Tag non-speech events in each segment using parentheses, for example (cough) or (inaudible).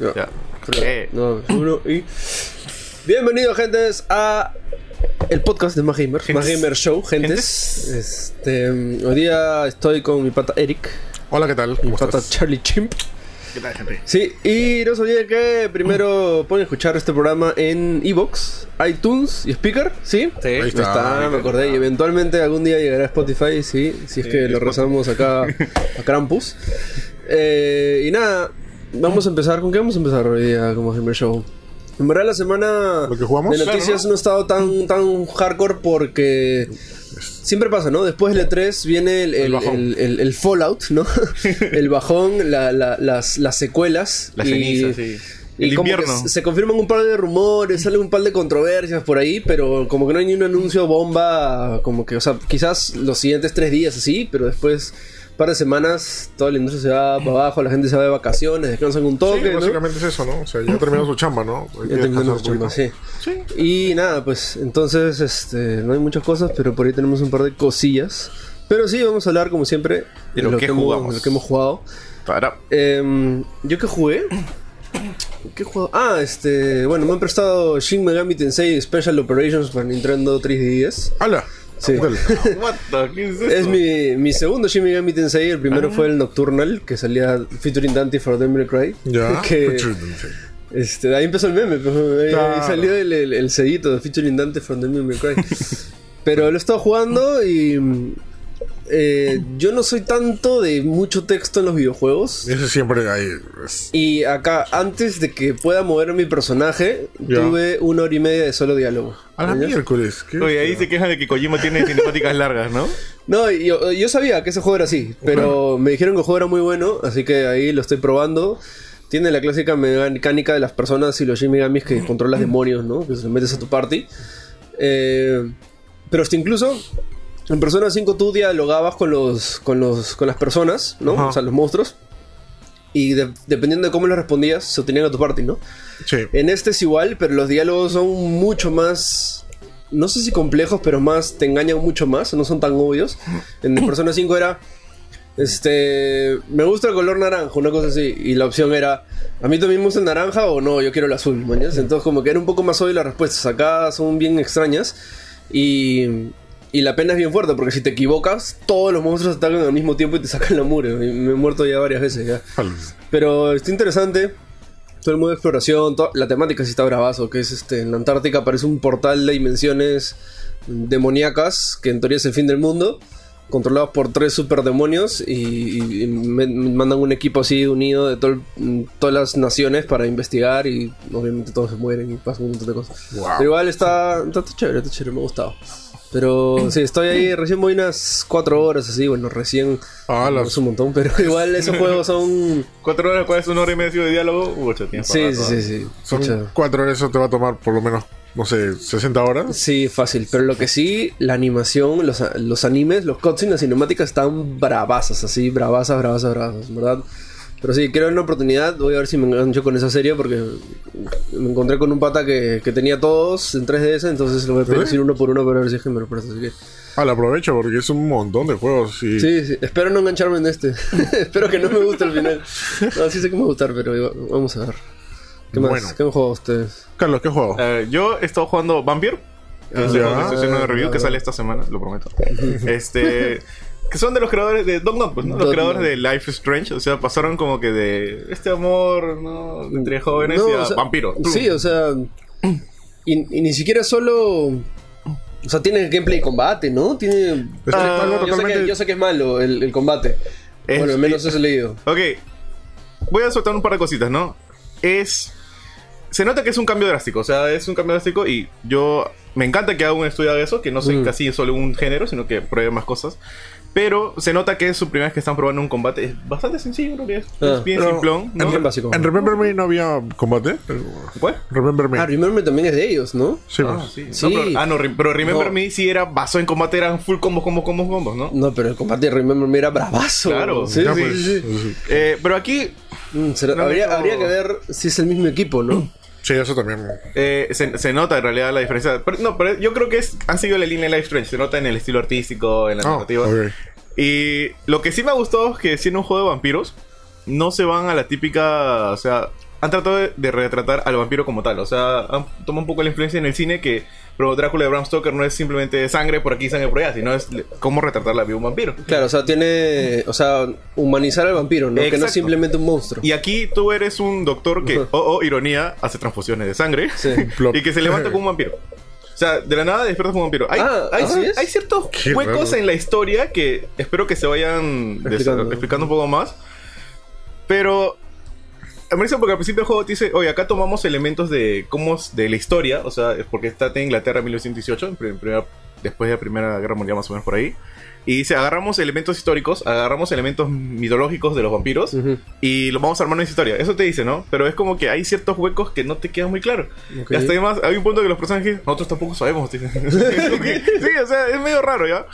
Ya. Ya. Creo. Eh. No, uno y. Bienvenidos, gentes, a el podcast de. Más Gamer Show, gentes. Este, hoy día estoy con mi pata Eric, Hola, ¿qué tal? mi ¿Cómo pata estás? Charlie Chimp. ¿Qué tal, gente? Sí, y no se olviden que primero pueden escuchar este programa en Evox, iTunes y Speaker, ¿sí? Sí. Ahí Ahí está. está, me acordé. Y eventualmente algún día llegará a Spotify, sí, si es que lo rezamos acá a (laughs) Krampus. Eh, y nada, vamos a empezar. ¿Con qué vamos a empezar hoy día como Gamer Show? En verdad la semana ¿Lo que jugamos? de noticias Claro, no ha estado tan, tan hardcore porque siempre pasa, ¿no? Después del E3 viene el, el, El bajón. el- el- el Fallout, ¿no? (laughs) el bajón, la- la- las, las secuelas. La y- ceniza, sí. y El como que invierno. se- confirman un par de rumores, salen un par de controversias por ahí, pero como que no hay ni un anuncio bomba, como que, o sea, quizás los siguientes tres días así, pero después, par de semanas, toda la industria se va para abajo, la gente se va de vacaciones, descansan un Sí, toque, ¿no? básicamente es eso, ¿no? O sea, ya terminó su chamba, ¿no? Ya terminó un chamba, sí. Y nada, pues entonces este, no hay muchas cosas, pero por ahí tenemos un par de cosillas. Pero sí, vamos a hablar como siempre De lo que hemos, jugamos. de lo que hemos jugado. Para. Em, ¿Yo qué jugué? ¿Qué jugado? Ah, este. Bueno, me han prestado Shin Megami Tensei Special Operations para Nintendo 3DS. ¡Hala! Sí. What the- (laughs) ¿Qué es Es mi, mi segundo Shin Megami Tensei. El primero fue el Nocturnal, que salía featuring Dante for Devil Cry. Ya. (laughs) que, este, ahí empezó el meme. pues, ahí, salió el, el, el sellito de featuring Dante from Devil Cry. (laughs) Pero lo he estado jugando y. eh, yo no soy tanto de mucho texto en los videojuegos. Ese siempre hay. es- Y acá, antes de que pueda mover mi personaje, tuve una hora y media de solo diálogo. A la miércoles. ¿qué? Oye, ahí se quejan de que Kojima tiene cinemáticas largas, ¿no? No, yo, yo sabía que ese juego era así, pero me dijeron que el juego era muy bueno, así que ahí lo estoy probando. Tiene la clásica mecánica de las personas y los Shin Megamis que controlas demonios, ¿no? Que se los metes a tu party. Eh, pero hasta incluso en Persona 5 tú dialogabas con los con los con las personas, ¿no? Ajá. O sea, los monstruos. Y de- dependiendo de cómo les respondías, se obtenían a tu party, ¿no? Sí. En este es igual, pero los diálogos son mucho más. No sé si complejos, pero más. Te engañan mucho más, no son tan obvios. En Persona 5 era. Este. Me gusta el color naranja, una cosa así. Y la opción era. ¿A mí también me gusta el naranja o no? Yo quiero el azul, mañas. Entonces, como que era un poco más obvio las respuestas. Acá son bien extrañas. Y. Y la pena es bien fuerte, porque si te equivocas, todos los monstruos atacan al mismo tiempo y te sacan la mure. Y Me he muerto ya varias veces ya. Pero está interesante. Todo el modo de exploración, la temática sí está bravazo, que es este, en la Antártica aparece un portal de dimensiones demoníacas, que en teoría es el fin del mundo, controlados por tres superdemonios y, y- me- me mandan un equipo así unido de todo el- todas las naciones para investigar y obviamente todos se mueren y pasan un montón de cosas. Wow. Pero igual está, está, está chévere, está chévere, me ha gustado. Pero sí, estoy ahí, recién voy unas cuatro horas así, bueno, recién Ah, las- es un montón, pero (laughs) igual esos (laughs) juegos son... ¿Cuatro horas? ¿Cuál es una hora y media de diálogo? Tiempo. Sí, sí, sí, sí. Son Mucha- cuatro horas, eso te va a tomar por lo menos, no sé, 60 horas. Sí, fácil. Pero lo que sí, la animación, los, los animes, los cutscenes, las cinemáticas están bravasas, así, bravasas, bravasas, bravasas, ¿verdad? Pero sí, quiero dar una oportunidad. Voy a ver si me engancho con esa serie porque me encontré con un pata que, que tenía todos en 3DS, entonces lo voy a pedir ¿Eh? decir uno por uno para ver si es que me lo presta. Así que, Ah, la aprovecho porque es un montón de juegos. Y... sí, sí, espero no engancharme en este. (laughs) espero que no me guste al final. No, sí sé que me va a gustar, pero igual, vamos a ver. ¿Qué más? Bueno. ¿Qué han jugado ustedes? Carlos, ¿qué juego? Eh, yo he estado jugando Vampire. Que estoy haciendo una review que Ah. sale esta semana, lo prometo. (laughs) este. Que son de los creadores de Dog pues, ¿no? Los creadores de Life is Strange. O sea, pasaron como que de este amor, ¿no? Entre jóvenes No, y a o sea, vampiro. Sí, o sea. Y, y ni siquiera solo. O sea, tiene gameplay y combate, ¿no? Tiene. Ah, yo, sé que, totalmente. yo sé que es malo el, el combate. Es- bueno, al menos eso he leído. Ok. Voy a soltar un par de cositas, ¿no? Es. Se nota que es un cambio drástico. O sea, es un cambio drástico y yo. Me encanta que haga un estudio de eso, que no soy Mm. casi solo un género, sino que pruebe más cosas. Pero se nota que es su primera vez que están probando un combate. Es bastante sencillo, creo que es. Ah, es bien simplón. En Remember Me no había combate. ¿Cuál? Remember Me. Ah, Remember también es de ellos, ¿no? Sí, Ah, pues. sí. Sí. No, pero, ah, no, pero Remember No. Me sí era basado en combate, eran full combos, combos, combos, combos, ¿no? No, pero el combate de Remember me era bravazo. Claro. Sí, sí, pues, sí. sí. Eh, pero aquí Mm, será- No, habría, no. habría que ver si es el mismo equipo, ¿no? Sí, eso también. eh, se, se nota en realidad la diferencia. Pero, no, pero yo creo que es, han seguido la línea de Life Strange. Se nota en el estilo artístico, en la Ah, narrativa. Y lo que sí me gustó es que siendo un juego de vampiros, no se van a la típica, o sea, han tratado de, de retratar al vampiro como tal. O sea, han tomado un poco la influencia en el cine que pero Drácula de Bram Stoker no es simplemente sangre por aquí, sangre por allá, sino es cómo retratar la vida de un vampiro. Claro, o sea, tiene. O sea, humanizar al vampiro, ¿no? Que no es simplemente un monstruo. Y aquí tú eres un doctor que, oh, oh, ironía, hace transfusiones de sangre Sí. Y que se levanta como un vampiro. O sea, de la nada despiertas como un vampiro. Hay, Ah, hay, hay ciertos Qué huecos raro. en la historia que espero que se vayan explicando un poco más. Pero me parece porque al principio del juego te dice, oye, acá tomamos elementos de cómo es- de la historia, o sea, es porque está en Inglaterra en 1918, en prim- primera- después de la Primera Guerra Mundial más o menos por ahí. Y dice, agarramos elementos históricos, agarramos elementos mitológicos de los vampiros y lo vamos a armar en historia. Eso te dice, ¿no? Pero es como que hay ciertos huecos que no te quedan muy claros. Ok. Y hasta además hay un punto que los personajes, nosotros tampoco sabemos. (laughs) (laughs) sí, o sea, es medio raro, ¿ya?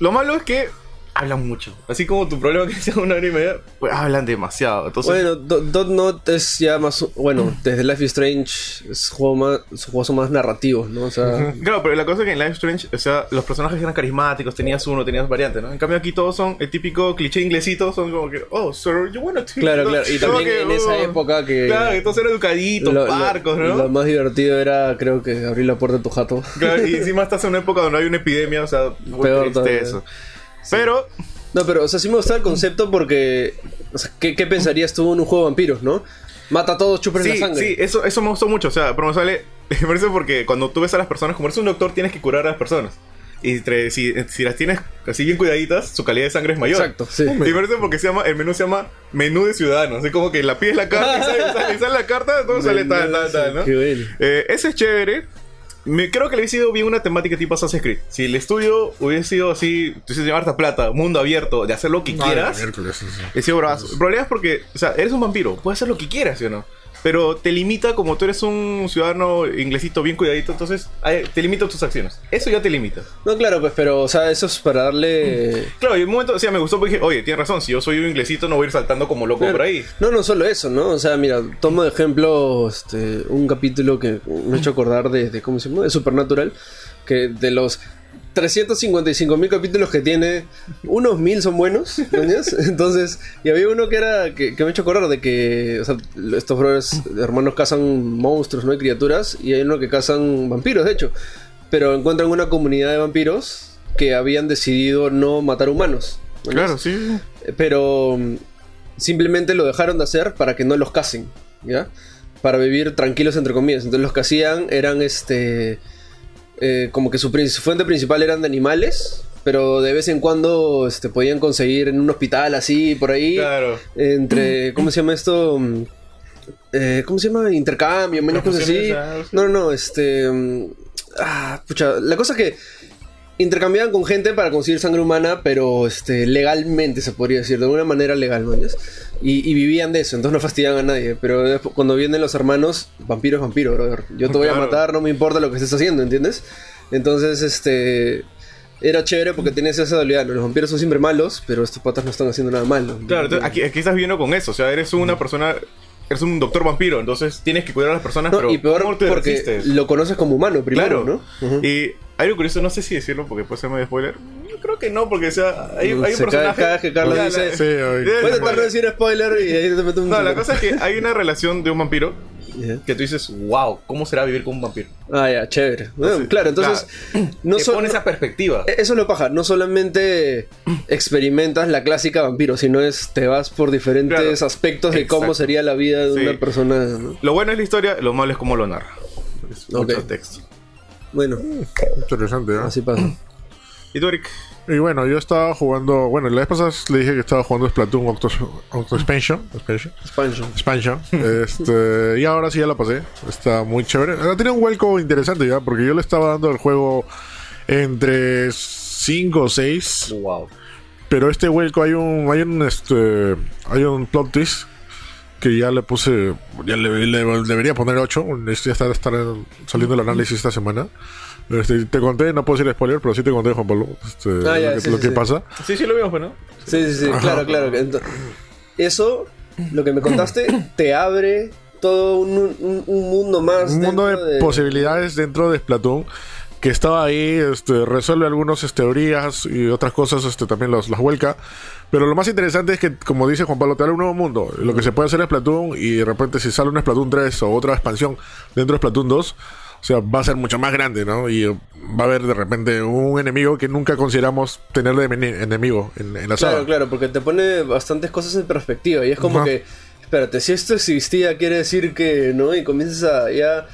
Lo malo es que hablan mucho. Así como tu problema que sea una hora y media, pues hablan demasiado. Entonces, Bueno, Do- Dot Note es ya más. Bueno, desde Life is Strange, es juego más, sus juegos son más narrativos, ¿no? O sea. Claro, pero la cosa es que en Life is Strange, o sea, los personajes eran carismáticos, tenías uno, tenías variante, ¿no? En cambio aquí todos son el típico cliché inglesito, son como que, oh, sir, you wanna take Claro, claro. Y (laughs) también que, en esa oh, época que. Claro, que todos eran educaditos, lo- lo- parcos, ¿no? Lo más divertido era, creo que, abrir la puerta de tu jato. Claro, y (laughs) encima estás en una época donde hay una epidemia, o sea, muy Peor triste todavía. eso. Pero, No, pero, o sea, sí me gustaba el concepto porque. O sea, ¿qué, qué pensarías tú en un juego de vampiros, no? Mata a todos, chupen sí, la sangre. sí, eso, eso me gustó mucho, o sea, pero me sale, (laughs) me parece porque cuando tú ves a las personas, como eres un doctor, tienes que curar a las personas. Y entre- si, si las tienes así bien cuidaditas, su calidad de sangre es mayor. Exacto, sí. Y me parece porque se llama, el menú se llama menú de ciudadanos. Así como que la pides la carta y sale, sale- sale la carta, todo sale (laughs) tal, tal, tal, ¿no? Qué bueno. Eh, ese es chévere. Me, creo que le hubiese sido bien una temática tipo Assassin's Creed. Si el estudio hubiese sido así, tú dices llevar harta plata, mundo abierto, de hacer lo que quieras, he sido bravazo. El problema es porque, o sea, eres un vampiro, puedes hacer lo que quieras, ¿sí o no? Pero te limita, como tú eres un ciudadano inglesito bien cuidadito, entonces te limita tus acciones. Eso ya te limita. No, claro, pues, pero, o sea, eso es para darle. Claro, y en un momento, o sea, me gustó porque dije, oye, tienes razón, si yo soy un inglesito no voy a ir saltando como loco por ahí. No, no solo eso, ¿no? O sea, mira, tomo de ejemplo este, un capítulo que me ha hecho acordar de, de, ¿cómo se llama? De Supernatural, que de los 355 mil capítulos que tiene, unos mil son buenos, ¿no? (laughs) Entonces, y había uno que era, que, que me ha hecho acordar de que, o sea, estos brothers, hermanos cazan monstruos, ¿no? Y criaturas, y hay uno que cazan vampiros, de hecho, pero encuentran una comunidad de vampiros que habían decidido no matar humanos. ¿no? Claro, sí. pero mm, simplemente lo dejaron de hacer para que no los casen, ¿ya? Para vivir tranquilos entre comillas. Entonces los que hacían eran este eh, como que su, fuente principal eran de animales, pero de vez en cuando este, podían conseguir en un hospital así por ahí Claro. entre ¿cómo se llama esto? Mm, eh, ¿Cómo se llama? Intercambio, menos cosas así. No, no, no, este. mm, Ah, pucha. La cosa es que intercambiaban con gente para conseguir sangre humana, pero este, legalmente se podría decir, de alguna manera legal, ¿no? Y, y vivían de eso, entonces no fastidiaban a nadie. Pero después, cuando vienen los hermanos, vampiro es vampiro, brother. Yo te voy a matar, no me importa lo que estés haciendo, ¿entiendes? Entonces, este. Era chévere porque tenías esa dualidad. Los vampiros son siempre malos, pero estos patas no están haciendo nada malo. Claro, entonces aquí, aquí estás viviendo con eso. O sea, eres una persona. Eres un doctor vampiro, entonces tienes que cuidar a las personas, No, pero y peor ¿cómo te porque resistes? lo conoces como humano primero, Claro. ¿no? Y algo curioso, no sé si decirlo porque puede ser medio spoiler. Yo creo que no, porque o sea, hay, hay un Se personaje. cada vez que Carlos dice- la- Sí, intentar spoiler. no decir spoiler y ahí te meto un... No, la cosa es que hay una relación de un vampiro que tú dices, wow, ¿cómo será vivir con un vampiro? Ah, ya, chévere. Bueno, Entonces, claro, entonces... No Te so- pone esa perspectiva. Eh, Eso es lo paja, no solamente experimentas la clásica vampiro, sino es te vas por diferentes Claro. aspectos de cómo sería la vida de Sí. una persona, ¿no? Lo bueno es la historia, lo malo es cómo lo narra. Es mucho Ok. texto. Bueno, Interesante, ¿eh? así pasa. ¿Y tú, Eric? Y bueno, yo estaba jugando. Bueno, la vez pasada le dije que estaba jugando Splatoon Octo, Octo Expansion. Expansion. Expansion. Expansion. (laughs) este, y ahora sí ya la pasé. Está muy chévere. Ahora tiene un vuelco interesante ya, porque yo le estaba dando al juego entre 5 o 6. Wow. Pero este vuelco hay un, hay un este hay un plot twist que ya le puse, ya le, le- debería poner 8. Ya está, estar saliendo el análisis esta semana. Este, te conté, no puedo decir spoiler, pero sí te conté, Juan Pablo, este, Ah, ya, lo que, sí, lo sí, que sí. pasa. Sí, sí lo vimos, pues, ¿no? Sí, sí, sí, claro, claro. Ento- Eso, lo que me contaste, te abre todo un, un- un mundo más. un mundo dentro de, posibilidades dentro de Splatoon que estaba ahí, este, resuelve algunas este, teorías y otras cosas, este, también los, las vuelca. Pero lo más interesante es que, como dice Juan Pablo, te da un nuevo mundo. Lo que se puede hacer es Splatoon y de repente si sale un Splatoon 3 o otra expansión dentro de Splatoon 2, o sea, va a ser mucho más grande, ¿no? Y va a haber de repente un enemigo que nunca consideramos tener de enemigo en, en la saga. Claro, claro, porque te pone bastantes cosas en perspectiva y es como que, espérate, si esto existía quiere decir que, ¿no? Y comienzas a ya...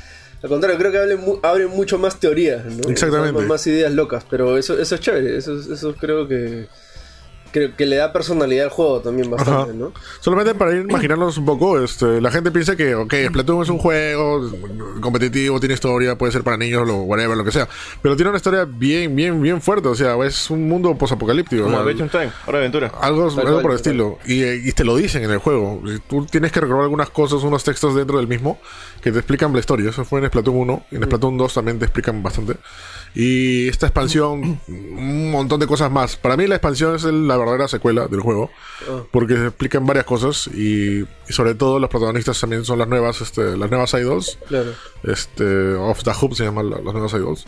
Al contrario, creo que abre, mu- abre mucho más teorías, ¿no? Exactamente. Sea, más ideas locas, pero eso, eso es chévere, eso, eso creo que, creo que le da personalidad al juego también bastante, Ajá. ¿no? Solamente para ir imaginándonos un poco, este, la gente piensa que, ok, Splatoon es un juego competitivo, tiene historia, puede ser para niños, lo, whatever, lo que sea. Pero tiene una historia bien, bien, bien fuerte. O sea, es un mundo posapocalíptico. o Como Adventure Time, Hora de Aventura. algo, Tal algo cual, por el tal estilo. Y, eh, y te lo dicen en el juego. Y Tú tienes que recordar algunas cosas, unos textos dentro del mismo que te explican la historia. Eso fue en Splatoon 1. Y en Splatoon 2 también te explican bastante. Y esta expansión, un montón de cosas más. Para mí la expansión es la verdadera secuela del juego. Ah. Porque se explican varias cosas. Y, y sobre todo los protagonistas también son las nuevas, este, las nuevas idols. Claro. Este, Off the Hoop se llaman la- las nuevas idols.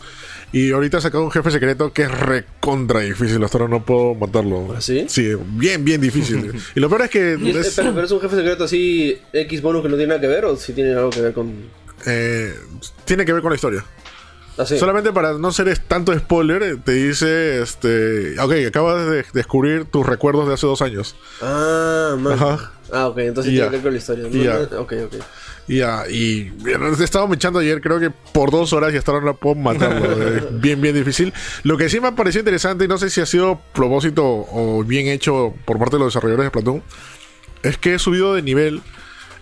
Y ahorita ha sacado un jefe secreto que es recontra difícil. Hasta ahora no puedo matarlo. ¿Ah, sí? Sí, bien, bien difícil. (laughs) y lo peor es que es- es, pero, pero es un jefe secreto así, X bonus que no tiene nada que ver o si tiene algo que ver con... eh, tiene que ver con la historia. Así. Solamente para no ser tanto spoiler, eh, te dice, este, ok, acabas de descubrir tus recuerdos de hace dos años. Ah, man. Ajá. Ah, ok, entonces Ya. tiene que ver con la historia. ¿no? Ya. Ok, ok. Ya, y estaba echando ayer, creo que por dos horas y hasta ahora no puedo matarlo. eh, (laughs) bien, bien difícil. Lo que sí me pareció interesante, y no sé si ha sido propósito o bien hecho por parte de los desarrolladores de Splatoon, es que he subido de nivel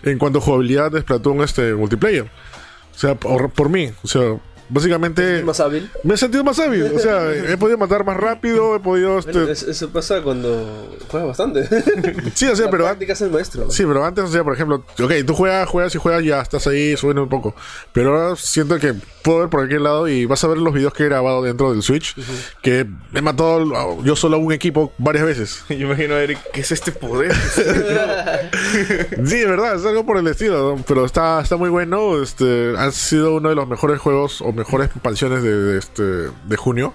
en cuanto a jugabilidad de Splatoon este multiplayer. O sea, por, por mí. O sea, básicamente ¿Es más hábil? me he sentido más hábil. O sea, he podido matar más rápido, he podido... este, Bueno, es- eso pasa cuando juegas bastante. (laughs) sí, o sea, La pero... práctica es el maestro. Sí, pero antes, o sea, por ejemplo, ok, tú juegas, juegas y juegas, ya estás ahí subiendo un poco. Pero ahora siento que puedo ver por cualquier lado y vas a ver los videos que he grabado dentro del Switch, que he matado yo solo a un equipo varias veces. (laughs) Yo imagino a Eric, ¿qué es este poder? (laughs) Sí, de verdad, es algo por el estilo, ¿no? pero está, está muy bueno. Este, ha sido uno de los mejores juegos o mejores expansiones de, de este, de junio.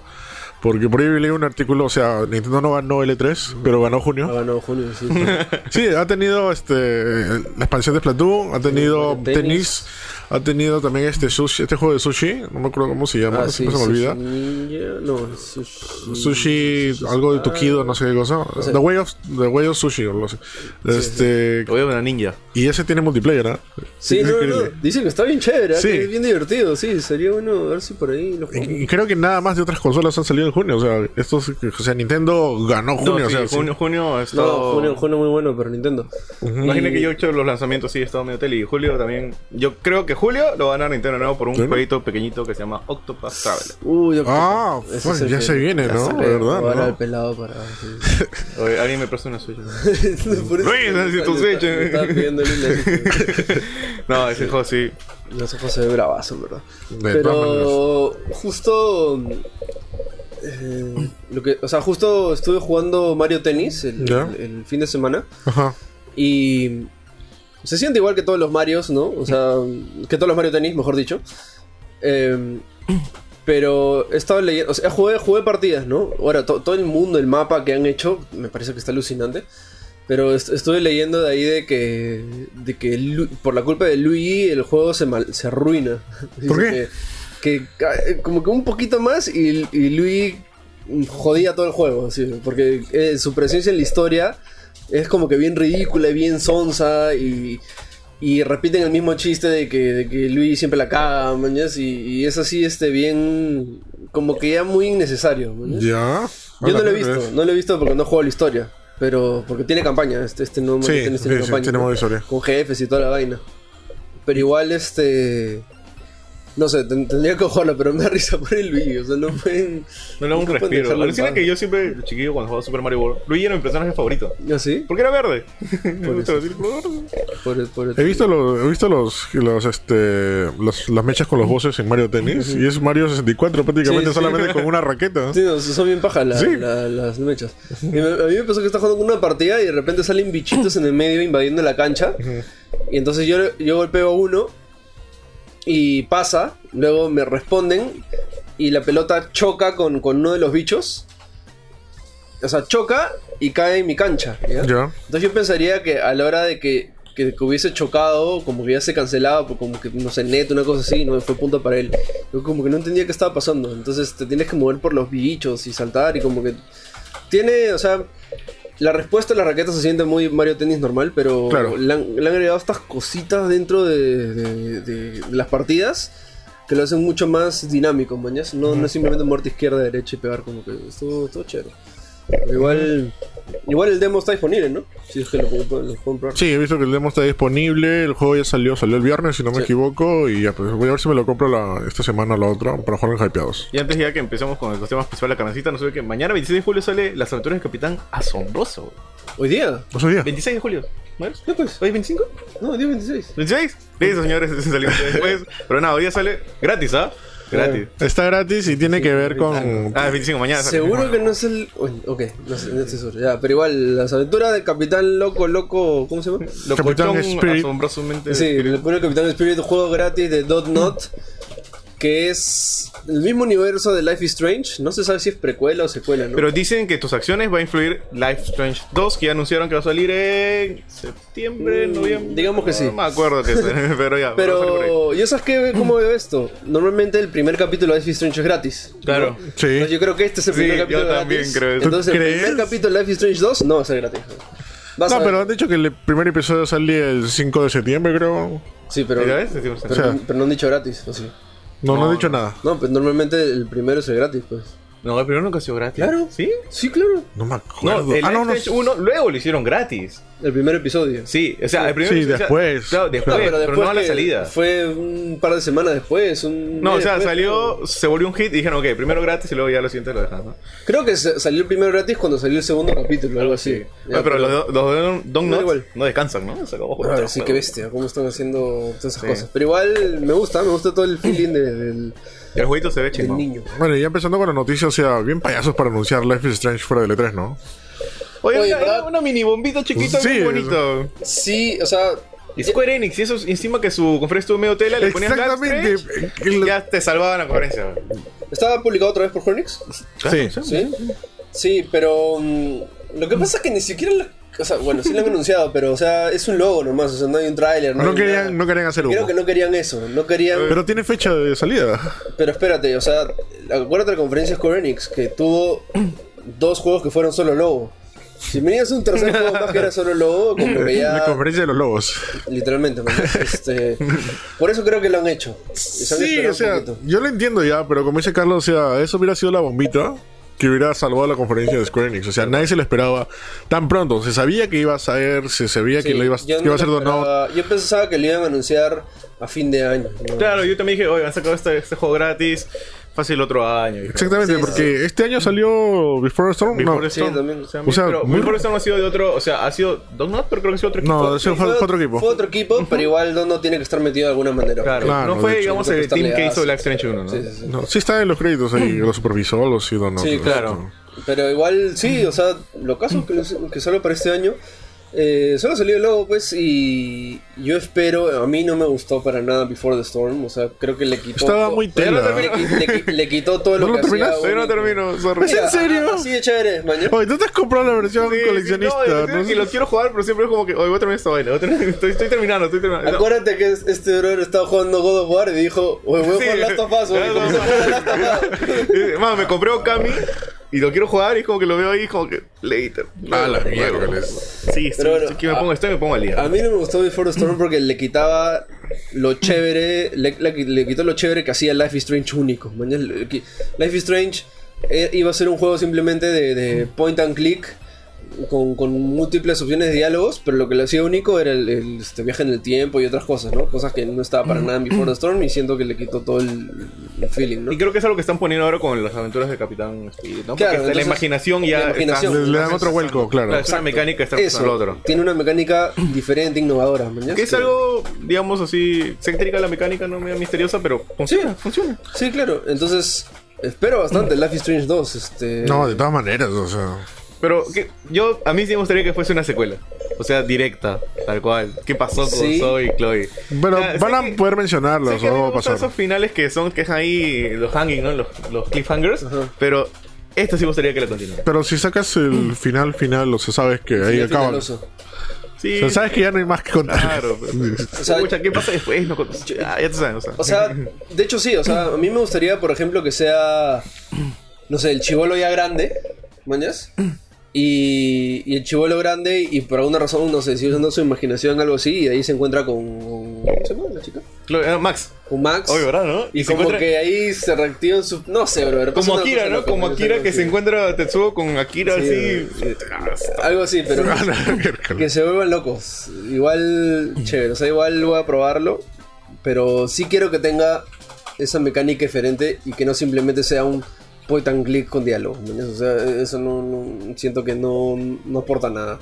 Porque por ahí leí un artículo, o sea, Nintendo no ganó L3, pero ganó junio. ganado junio, sí. (laughs) Sí, ha tenido este la expansión de Splatoon, ha tenido Sí, tenis. tenis. Ha tenido también este sushi, este juego de sushi, no me acuerdo cómo se llama, Ah, sí, siempre se me olvida. Sushi Ninja, no, sushi. Sushi, algo de Tokido, no sé qué cosa. sé. The Way of, The Way of Sushi, o así. Este, Lo voy a ver una ninja. y ese tiene multiplayer, ¿ah? Sí, Es no, no. Dicen que está bien chévere, ¿eh? Sí. que es bien divertido, sí. Sería bueno a ver si por ahí lo jugamos. Y, y creo que nada más de otras consolas han salido en junio, o sea, estos, o sea, Nintendo ganó junio, No, o sí, sea, sí. junio, junio ha estado... No, junio, junio muy bueno para Nintendo. Imagina que yo he hecho los lanzamientos, sí, he estado medio tele. Y julio también. Yo creo que julio lo va a Nintendo nuevo por un ¿Sí? jueguito pequeñito que se llama Octopath Traveler. Uy, yo- Ah, fuck, ya que- se viene, ¿no? ve, verdad, ahora el pelado para. sí. (laughs) Oye, alguien me presta una suya. (laughs) Necesito Switch, eh. (laughs) No, ese juego sí. Los ojos se ve bravazo, verdad. Pero justo. eh, lo que, o sea, justo estuve jugando Mario Tennis el- el fin de semana. Ajá. Y se siente igual que todos los Marios, ¿no? O sea, que todos los Mario Tennis, mejor dicho. Eh, pero he estado leyendo, o sea, jugué, jugué partidas, ¿no? Ahora, to- todo el mundo, el mapa que han hecho, me parece que está alucinante. Pero est- estuve leyendo de ahí de que, de que Lu- por la culpa de Luigi el juego se, mal- se arruina. (laughs) ¿Por Dice Que, como que un poquito más y, y Luigi jodía todo el juego, así, porque eh, su presencia en la historia es como que bien ridícula y bien sonsa y, y repiten el mismo chiste de que, de que Luigi siempre la caga, mañas, y, y es así, este, bien, como que ya muy innecesario. mañas. Ya. Yo no lo he visto, no lo he visto porque no juego la historia. Pero porque tiene campaña, este, este no Sí, Tennis tiene sí, sí, campaña. modo historia. Con jefes y toda la vaina. Pero igual este. No sé, ten- tendría que jugarlo, pero me da risa por el vídeo. O sea, no pueden. No le un no pueden respiro. Alucina que yo siempre, chiquillo, cuando jugaba Super Mario World, Luigi era mi personaje favorito. ¿Ah, sí? Porque era verde. Me gusta decir color verde. Por, por- He visto, los, he visto los, los, este, los- las mechas con los bosses en Mario Tennis y es Mario 64 prácticamente Sí, sí. solamente con una raqueta. Sí, no, son bien pajas la- Sí. la- las mechas. Y me- a mí me pasó que estaba jugando con una partida y de repente salen bichitos en el medio invadiendo la cancha. Y entonces yo, yo golpeo a uno y pasa, luego me responden y la pelota choca con, con uno de los bichos. O sea, choca y cae en mi cancha. ¿ya? Entonces yo pensaría que a la hora de que, que, que hubiese chocado, como que ya se cancelaba, por como que no sé, neto, una cosa así, no fue punto para él. Yo como que no entendía qué estaba pasando. Entonces te tienes que mover por los bichos y saltar y como que tiene, o sea, la respuesta a la raqueta se siente muy Mario Tennis normal, pero Claro. le, han, le han agregado estas cositas dentro de, de- de- de las partidas que lo hacen mucho más dinámico, mañas. No, no es simplemente muerte izquierda, derecha y pegar, como que estuvo, estuvo chévere. Igual, igual el demo está disponible, ¿no? Si es que lo, puedo- lo probar. Sí, he visto que el demo está disponible. El juego ya salió, salió el viernes, si no me Sí. equivoco. Y ya, pues voy a ver si me lo compro la, esta semana o la otra para jugar en Hypeados. Y antes ya que empezamos con los temas principales de la carnecita, no sé que mañana 26 de julio sale Las aventuras del Capitán Asombroso. ¿Hoy día? ¿No sabía? 26 de julio. ¿No pues? ¿Hoy es 25? No, día 26. ¿26? Listo, señores, (laughs) ese salió después. (laughs) Pero nada, hoy ya sale gratis, ¿ah? Gratis. Está gratis y tiene que ver con. Ah, es 25 mañana. sale. Seguro que no es el. Ok, no, sé, no estoy seguro. Ya, pero igual, las aventuras del Capitán Loco, Loco. ¿Cómo se llama? Capitán Locochón Spirit. asombrosamente. Sí, le pone el Capitán Spirit, un juego gratis de Dot Not. Que es el mismo universo de Life is Strange. No se sabe si es precuela o secuela, ¿no? Pero dicen que tus acciones va a influir Life is Strange 2, que ya anunciaron que va a salir en septiembre, Mm, noviembre. digamos que sí. No me acuerdo que sea, (laughs) pero ya. Pero, ¿yo sabes qué, cómo veo esto? Normalmente el primer capítulo de Life is Strange es gratis. Claro. Sí. Entonces yo creo que este es el Sí, primer yo capítulo también gratis. creo eso. Entonces el primer capítulo de Life is Strange 2 no va a ser gratis. Vas No, pero han dicho que el primer episodio salía el 5 de septiembre, creo. Sí, pero. Decimos- pero, O sea- pero no han dicho gratis, ¿o sí? No, no, No, he dicho nada. No, pues normalmente el primero es el gratis, pues. No, el primero nunca ha sido gratis. Claro. ¿Sí? Sí, claro. No me No, acuerdo. el ah, no, no. is Strange 1 luego lo hicieron gratis. El primer episodio. Sí, o sea, el primero. Sí, o sea, después. claro, después, No, pero, no a la salida. Fue un par de semanas después. Un No, o sea, después, salió, se volvió un hit y dijeron, ok, primero gratis y luego ya lo siguiente lo dejan, ¿no? Creo que salió el primero gratis cuando salió el segundo capítulo, algo así. Ah, Ya, pero los, los de Don- no descansan, ¿no? Se acabó Ah, sí, qué bestia, cómo están haciendo todas esas cosas. Pero igual me gusta, me gusta todo el feeling de- del, El jueguito se ve chingón. niño. Bueno, y ya empezando con la noticia, o sea, bien payasos para anunciar Life is Strange fuera del E3, ¿no? Oye, Oye, era ¿verdad? una mini bombita chiquita Sí, bien bonito. Sí, o sea, Y Square Enix, y eso encima que su conferencia estuvo medio tela, le ponían Exactamente. Strange, y ya te salvaban la conferencia. estaba publicado otra vez por Hornix. Sí. Sí, sí, pero mm, lo que pasa es que ni siquiera la- o sea, bueno, sí lo han anunciado, pero o sea, es un logo nomás, o sea, no hay un tráiler, no, No hay querían, no querían hacer humo. Creo que no querían eso, no querían Pero tiene fecha de salida. Pero espérate, o sea, acuérdate de la conferencia Square Enix que tuvo dos juegos que fueron solo logo. Si venías un tercer juego más que era solo logo, como que La ya. conferencia de los lobos. Literalmente, man, este, Por eso creo que lo han hecho. Se han Sí, esperado o sea, poquito. yo lo entiendo ya, pero como dice Carlos, o sea, eso hubiera sido la bombita que hubiera salvado la conferencia de Square Enix. O sea, nadie se lo esperaba tan pronto. Se sabía que iba a saber, se sabía que lo iba, que no iba a ser donado. Yo pensaba que lo iban a anunciar a fin de año. ¿no? Claro, yo también dije, oye, han sacado este, este juego gratis, fácil otro año. Y- Exactamente, Sí, porque este año salió Before Storm. Before no, Storm. Sí, también. O sea, O sea, pero muy- Before Storm ha sido de otro, o sea, ha sido Don Not, pero creo que ha sido otro equipo. no, fue, fue otro equipo. Fue otro equipo, pero igual no tiene que estar metido de alguna manera. Claro, Claro, no fue, digamos, el team está que hizo. Black Strange 1, ¿no? Sí, sí, sí. No, sí está en los créditos ahí, lo supervisó, así, no, no. Sí, claro. Pero igual, sí, o sea, lo caso que, que solo para este año. Eh, solo salió el logo, pues, y yo espero. A mí no me gustó para nada Before the Storm. O sea, creo que le quitó. Estaba muy le, tela. le qui- le quitó todo lo ¿No que lo terminaste? hacía. Pero no bonito. termino, sorry. Mira, ¿En serio? Así de chévere, mañana. Oye, tú te has comprado la versión Sí, sí, coleccionista. no, ¿no? y lo quiero jugar, pero siempre es como que, oye, voy a terminar esta vaina. (laughs) Estoy, estoy terminando, estoy terminando. No. Acuérdate que es- este brother estaba jugando God of War y dijo: Oye, voy a jugar Sí. Last of Us, güey, Last ¿cómo of se Us. juega (laughs) Last of Us? (laughs) Mano, me compré Okami y lo quiero jugar y como que lo veo ahí como que later. Ah, la mierda, Sí, estoy, Pero bueno, estoy que me pongo, estoy me pongo al día. A mí no me gustó Before the Storm porque le quitaba lo chévere, le, le- le quitó lo chévere que hacía Life is Strange único. Life is Strange eh, iba a ser un juego simplemente de, de point and click con, con múltiples opciones de diálogos, pero lo que le hacía único era el, el, este, viaje en el tiempo y otras cosas, ¿no? Cosas que no estaba para nada en Before the Storm y siento que le quitó todo el, el feeling, ¿no? Y creo que es algo que están poniendo ahora con las aventuras de Capitán Spirit, ¿no? Porque Claro, la imaginación ya la imaginación. está- Le, le dan otro vuelco, claro. Claro, es una mecánica está Eso, lo otro. tiene una mecánica (clears throat) diferente, innovadora. Que es algo, digamos así, excéntrica la mecánica, no medio misteriosa, pero funciona, funciona. Sí, claro. Entonces, espero bastante Life is Strange 2. Este... No, de todas maneras, o sea. Pero que yo, a mí sí me gustaría que fuese una secuela. O sea, directa, tal cual. ¿Qué pasó con Sí. Zoe y Chloe? Sé van a que- poder mencionarlos, Sé que a o va a pasar. esos finales que son, que es ahí los hanging, ¿no? Los, los cliffhangers. Pero esto sí me gustaría que lo continúe. Pero si sacas el final final, o sea, sabes que ahí Ya acaba. finaloso. Sí, O sea, sabes que ya no hay más que contar. claro. (laughs) pero- O sea, Pucha, ¿qué pasa después? No, ya, tú sabes, o sea. O sea, de hecho sí, o sea, a mí me gustaría, por ejemplo, que sea, no sé, el chivolo ya grande, ¿mañas? Y, y el chivolo grande, y por alguna razón, no sé, si usando su imaginación, algo así, y ahí se encuentra con. ¿Cómo se llama la chica? Ah, Max. Con Max. Obvio, ¿verdad? ¿no? Y como encuentra- que ahí se reactivan su. No sé, bro. Como Akira, ¿no? Como Akira que se encuentra Tetsuo con Akira Sí, así. Algo así, pero. (laughs) Que se vuelvan locos. Igual, chévere, o sea, igual voy a probarlo. Pero sí quiero que tenga esa mecánica diferente y que no simplemente sea un point and click con diálogo. O sea, eso no, no- siento que no, no aporta nada.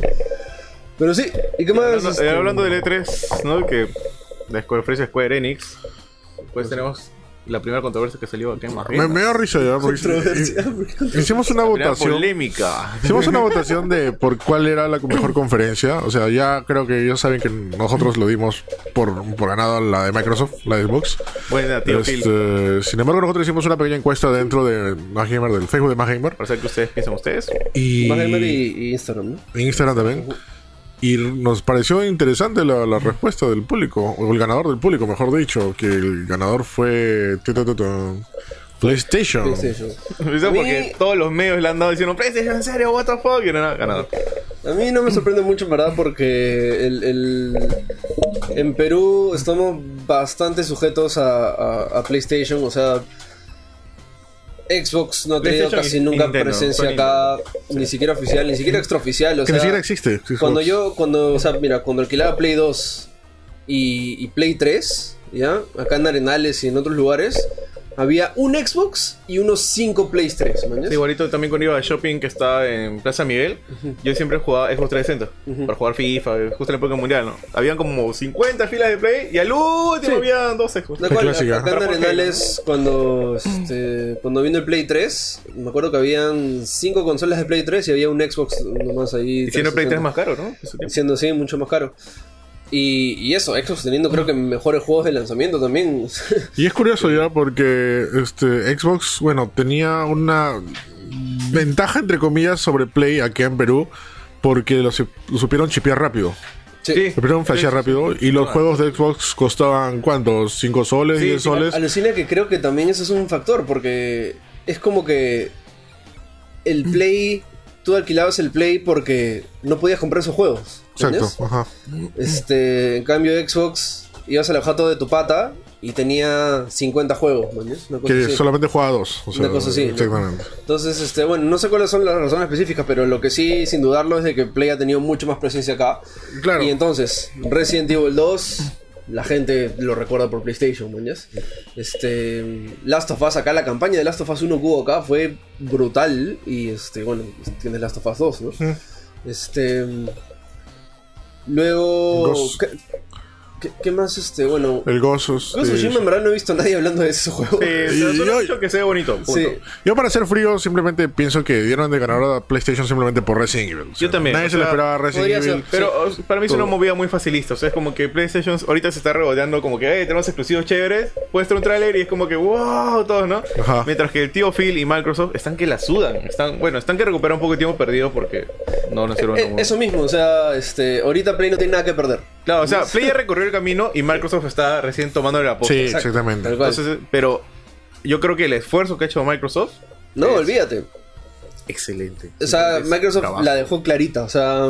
Pero sí, ¿y qué más? Hablando, Este, eh, hablando del E3, ¿no? Que la Square Enix, pues tenemos la primera controversia que salió acá en Madrid. Me, me dio risa ya, porque hicimos una votación. polémica. Hicimos una votación de por cuál era la mejor conferencia. O sea, ya creo que ya saben que nosotros lo dimos por, por ganado la de Microsoft, la de Xbox. Buena, tío Phil. Este, sin embargo, nosotros hicimos una pequeña encuesta dentro de Más Gamer, del Facebook de Más Gamer. Para saber qué ustedes piensan ustedes. Y, Más Gamer y, y Instagram, ¿no? Instagram también. Y nos pareció interesante la, la respuesta del público, o el ganador del público, mejor dicho, que el ganador fue PlayStation. PlayStation. (laughs) Eso A mí- porque todos los medios le han dado diciendo PlayStation, en serio, what the fuck, y no, no, ganador. A mí no me sorprende mucho, en verdad, porque el, el- en Perú estamos bastante sujetos a, a- a PlayStation, o sea, Xbox no ha tenido casi nunca Nintendo, presencia acá, ni siquiera oficial, ni siquiera extraoficial, o Que ni sea, siquiera existe. Xbox. cuando yo, cuando, o sea, mira, cuando alquilaba Play 2 y, y Play 3, ¿ya? Acá en Arenales y en otros lugares, había un Xbox y unos 5 Play 3, ¿me Sí, igualito también cuando iba a shopping que estaba en Plaza Miguel, yo siempre jugaba Xbox 360 para jugar FIFA, justo en la época mundial, ¿no? Habían como 50 filas de Play y al último Sí. habían dos Xbox. Da cual, clásica. acá en Arenales, cuando, este, cuando vino el Play 3, me acuerdo que habían 5 consolas de Play 3 y había un Xbox nomás ahí. Y siendo Play 3 360. más caro, ¿no? Siendo así, mucho más caro. Y, y eso, Xbox teniendo creo que mejores juegos de lanzamiento también. Y es curioso ya porque este Xbox, bueno, tenía una ventaja entre comillas sobre Play aquí en Perú porque lo, su- lo supieron chipear rápido. sí. Supieron flashear rápido y los juegos de Xbox costaban ¿cuántos? ¿5 soles? Sí, ¿10 sí, soles? Alucina que creo que también eso es un factor, porque es como que el Play, tú alquilabas el Play porque no podías comprar esos juegos. Exacto, ajá. Este, en cambio Xbox, ibas a la jato de tu pata y tenía 50 juegos, Que así. solamente jugaba dos. o sea, Una cosa así, ¿no? Exactamente. Entonces, este, bueno, no sé cuáles son las razones específicas, pero lo que sí, sin dudarlo, es de que Play ha tenido mucho más presencia acá. Claro. Y entonces, Resident Evil 2, la gente lo recuerda por PlayStation, ¿me entiendes? Este, Last of Us acá, la campaña de Last of Us 1 que hubo acá fue brutal. Y este, bueno, tienes Last of Us 2, ¿no? Este. Luego. Ghost. ¿Qué, qué, más? Este, bueno. El Gozos. Tsushima, en verdad no he visto a nadie hablando de ese juego. Sí, pero solo yo- he dicho que se ve bonito. punto. Sí. Yo para ser frío simplemente pienso que dieron de ganador a PlayStation simplemente por Resident Evil. O sea, Yo también, Nadie o se le sea, esperaba a Resident Evil. ser. Pero o sea, para mí es una movida muy facilista. O sea, es como que PlayStation ahorita se está regodeando como que, hey, tenemos exclusivos chéveres. Puedes traer un tráiler y es como que, wow, todos, ¿no? Ajá. Mientras que el tío Phil y Microsoft están que la sudan. Están, bueno, están que recuperan un poco de tiempo perdido porque no nos sirven Eh, eso mismo, o sea, este, ahorita Play no tiene nada que perder. Claro, o sea, Play ya recorrió el camino y Microsoft está recién tomando la posta. Sí, Exacto. exactamente. Entonces, pero yo creo que el esfuerzo que ha hecho Microsoft... No, es olvídate. Excelente. O sea, Microsoft trabajo. la dejó clarita. O sea,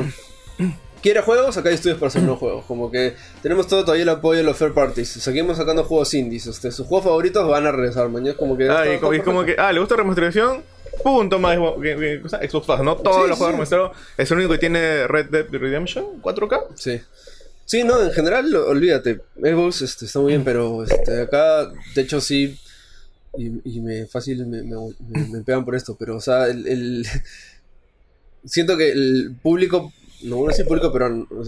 (clears throat) quiere juegos, acá hay estudios para hacer nuevos juegos. Como que tenemos todo todavía el apoyo de los third parties. Seguimos sacando juegos indies. Este, sus juegos favoritos van a regresar, mañana. Como que. Ah, y como, y está como que, ah, ¿le gusta la remasterización? Punto más Xbox Pass, ¿no? Todos Sí, los juegos sí. remasteados. Es el único que tiene Red Dead Redemption 4K. Sí. Sí, no, en general, olvídate. Xbox este, está muy bien, pero este, acá, de hecho, sí. Y, y me fácil me, me, me- pegan por esto, pero, o sea, el, el- (laughs) siento que el público, no voy a decir público, pero el- los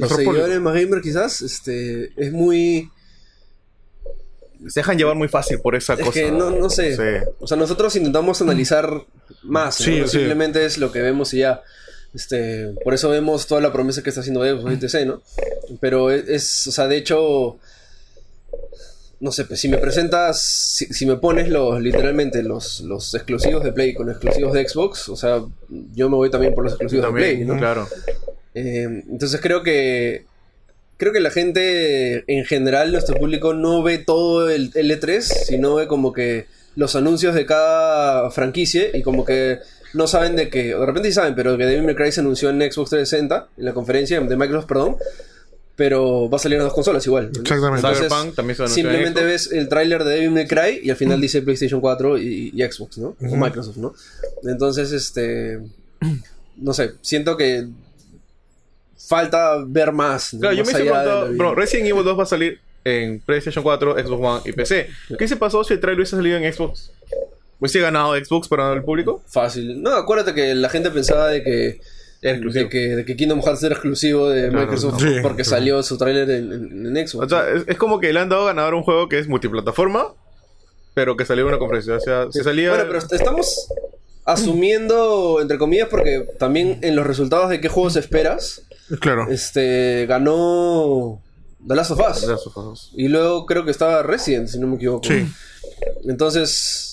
Nuestro seguidores más gamer quizás, este, es muy. Se dejan llevar muy fácil por esa Es cosa. que no, no sé. Sí. O sea, nosotros intentamos analizar más. Sí, No sí. simplemente es lo que vemos y ya. Este, por eso vemos toda la promesa que está haciendo Xbox y TC, ¿no? Pero es, es- o sea, de hecho, no sé, pues, si me presentas, si, si me pones los, literalmente los, los exclusivos de Play con exclusivos de Xbox, o sea, yo me voy también por los exclusivos de Play, ¿no? claro. Eh, entonces creo que creo que la gente en general, nuestro público, no ve todo el, el E3, sino ve como que los anuncios de cada franquicia y como que no saben de que, de repente sí saben, pero que Devil May Cry se anunció en Xbox 360, en la conferencia de Microsoft, perdón, pero va a salir en las dos consolas igual. Exactamente. Cyberpunk también se en Simplemente ves el tráiler de Devil May Cry y al final dice PlayStation 4 y, y Xbox, ¿no? O Microsoft, ¿no? Entonces, este... No sé, siento que falta ver más. Claro, yo me hice allá de preguntado, lo bro. Resident Evil 2 va a salir en PlayStation 4, Xbox One y PC. ¿Qué se pasó si el trailer hubiese salido en Xbox? ¿Hubiese ganado Xbox para el público? Fácil. No, acuérdate que la gente pensaba de que... De que, de que Kingdom Hearts era exclusivo de Claro, Microsoft sí, porque claro. salió su tráiler en, en- en Xbox. O sea, es, es como que le han dado ganador a un juego que es multiplataforma, pero que salió en una conferencia. O sea, si salía... Bueno, pero estamos asumiendo, entre comillas, porque también en los resultados de qué juegos esperas, Claro. este ganó The Last of Us. Ya, sus cosas. Y luego creo que estaba Resident, si no me equivoco. Sí. Entonces,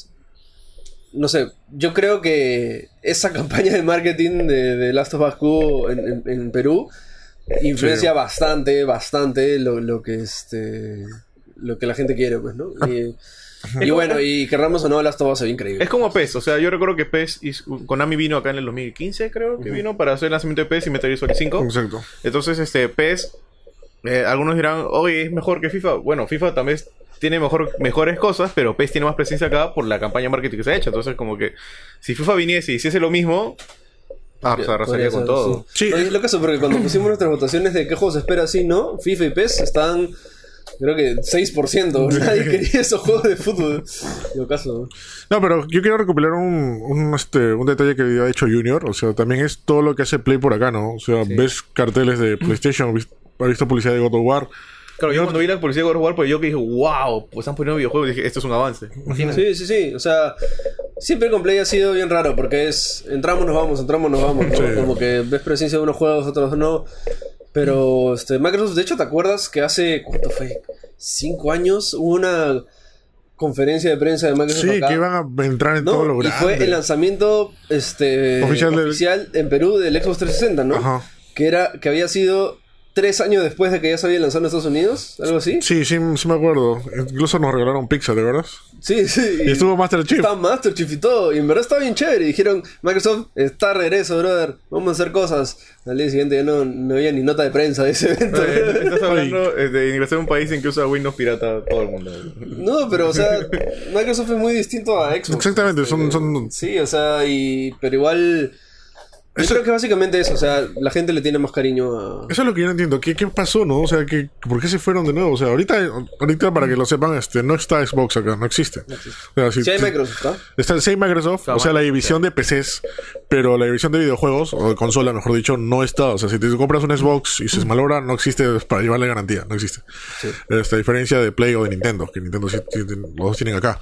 no sé, yo creo que esa (laughs) campaña de marketing de, de Last of Us hubo en, en- en Perú influencia Sí. bastante, bastante lo, lo que este lo que la gente quiere, pues, ¿no? Y, y bueno, y querramos o no, Last of Us ve increíble. Es como PES, o sea, yo recuerdo que PES, hizo- Konami vino acá en el 2015, creo que vino, para hacer el lanzamiento de PES y Metal Gear Solid 5. Exacto. Entonces, este, PES, eh, algunos dirán, oye, es mejor que FIFA. Bueno, FIFA también es- tiene mejor, mejores cosas, pero PES tiene más presencia acá por la campaña marketing que se ha hecho. Entonces, como que si FIFA viniese y hiciese lo mismo, ah, pues arrasaría con ser, todo. Sí. Oye, es lo que eso, porque cuando pusimos nuestras votaciones de qué juegos se espera así, ¿no? FIFA y PES están, creo que 6%. (laughs) Nadie (laughs) quería esos juegos de fútbol. Lo caso. No, pero yo quiero recopilar un, un, este, un detalle que había hecho Junior. O sea, también es todo lo que hace Play por acá, ¿no? O sea, ves carteles de PlayStation, has visto publicidad de God of War. Claro, yo cuando vi la publicidad de God of War, pues yo que dije, wow, pues están poniendo videojuegos, dije, esto es un avance. Sí, sí, sí. O sea, siempre con Play ha sido bien raro porque es entramos, nos vamos, entramos, nos vamos. ¿no? Sí. Como que ves presencia de unos juegos, otros no. Pero este, Microsoft, de hecho, ¿te acuerdas que hace, ¿cuánto fue? ¿Cinco años? Hubo una conferencia de prensa de Microsoft Sí, acá. que iban a entrar en ¿no? todo lo y grande. fue el lanzamiento este, Oficial oficial, del- en Perú del Xbox 360, ¿no? Ajá. Que, era, que había sido tres años después de que ya se había lanzado en Estados Unidos, algo así. Sí, sí, sí me acuerdo. Incluso nos regalaron pizza, ¿de verdad? Sí, sí. Y estuvo Master Chief. Estaba Master Chief y todo. Y en verdad estaba bien chévere. Y dijeron, Microsoft está regreso, brother. Vamos a hacer cosas. Al día siguiente ya no, no había ni nota de prensa de ese evento. Eh, Estás hablando (laughs) eh, de ingresar a un país en que usa Windows pirata todo el mundo. no, pero o sea, Microsoft es muy distinto a Xbox. Exactamente, son, son Sí, o sea, y pero igual... Yo Eso- creo que básicamente eso, o sea, la gente le tiene más cariño a... Eso es lo que yo no entiendo. ¿Qué, qué pasó, no? O sea, ¿qué, ¿por qué se fueron de nuevo? O sea, ahorita, ahorita para que lo sepan, este, no está Xbox acá, no existe. O sea, si- Si hay Microsoft, ¿ah? Está el same Microsoft, o sea, la división de PCs, pero la división de videojuegos, o de consola, mejor dicho, no está. O sea, si te compras un Xbox y se malogra, no existe para llevarle garantía, no existe. Esta diferencia de Play o de Nintendo, que Nintendo sí, sí, los dos tienen acá.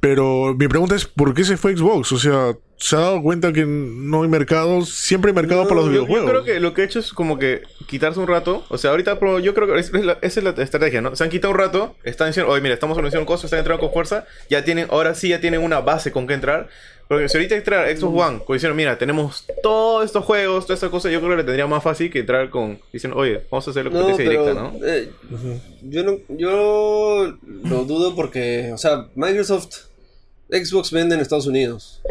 Pero mi pregunta es, ¿por qué se fue Xbox? O sea, ¿se ha dado cuenta que no hay mercado? Siempre hay mercado para los Yo- yo, videojuegos. creo que lo que he hecho es como que quitarse un rato. O sea, ahorita yo creo que es- es la- esa es la estrategia, ¿no? Se han quitado un rato, están diciendo, oye, mira, estamos anunciando cosas, están entrando con fuerza, ya tienen, ahora sí ya tienen una base con que entrar. Porque si ahorita entrar a Xbox One, como diciendo, mira, tenemos todos estos juegos, todas estas cosas, yo creo que le tendría más fácil que entrar con, diciendo, oye, vamos a hacer la No, competencia pero directa, ¿no? eh, yo no, yo lo dudo porque, o sea, Microsoft, Xbox vende en Estados Unidos,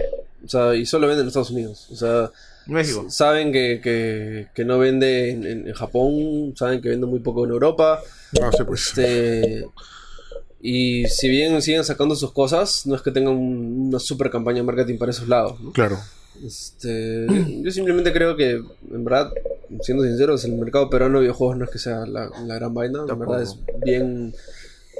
o sea, y solo vende en Estados Unidos, o sea, México. saben que, que, que no vende en, en- en Japón, saben que vende muy poco en Europa, No sé, pues. este, y si bien siguen sacando sus cosas, no es que tengan un- una super campaña de marketing para esos lados, ¿no? Claro. Este, yo simplemente creo que, en verdad, siendo sinceros, el mercado peruano de videojuegos no es que sea la, la gran vaina. En verdad es bien,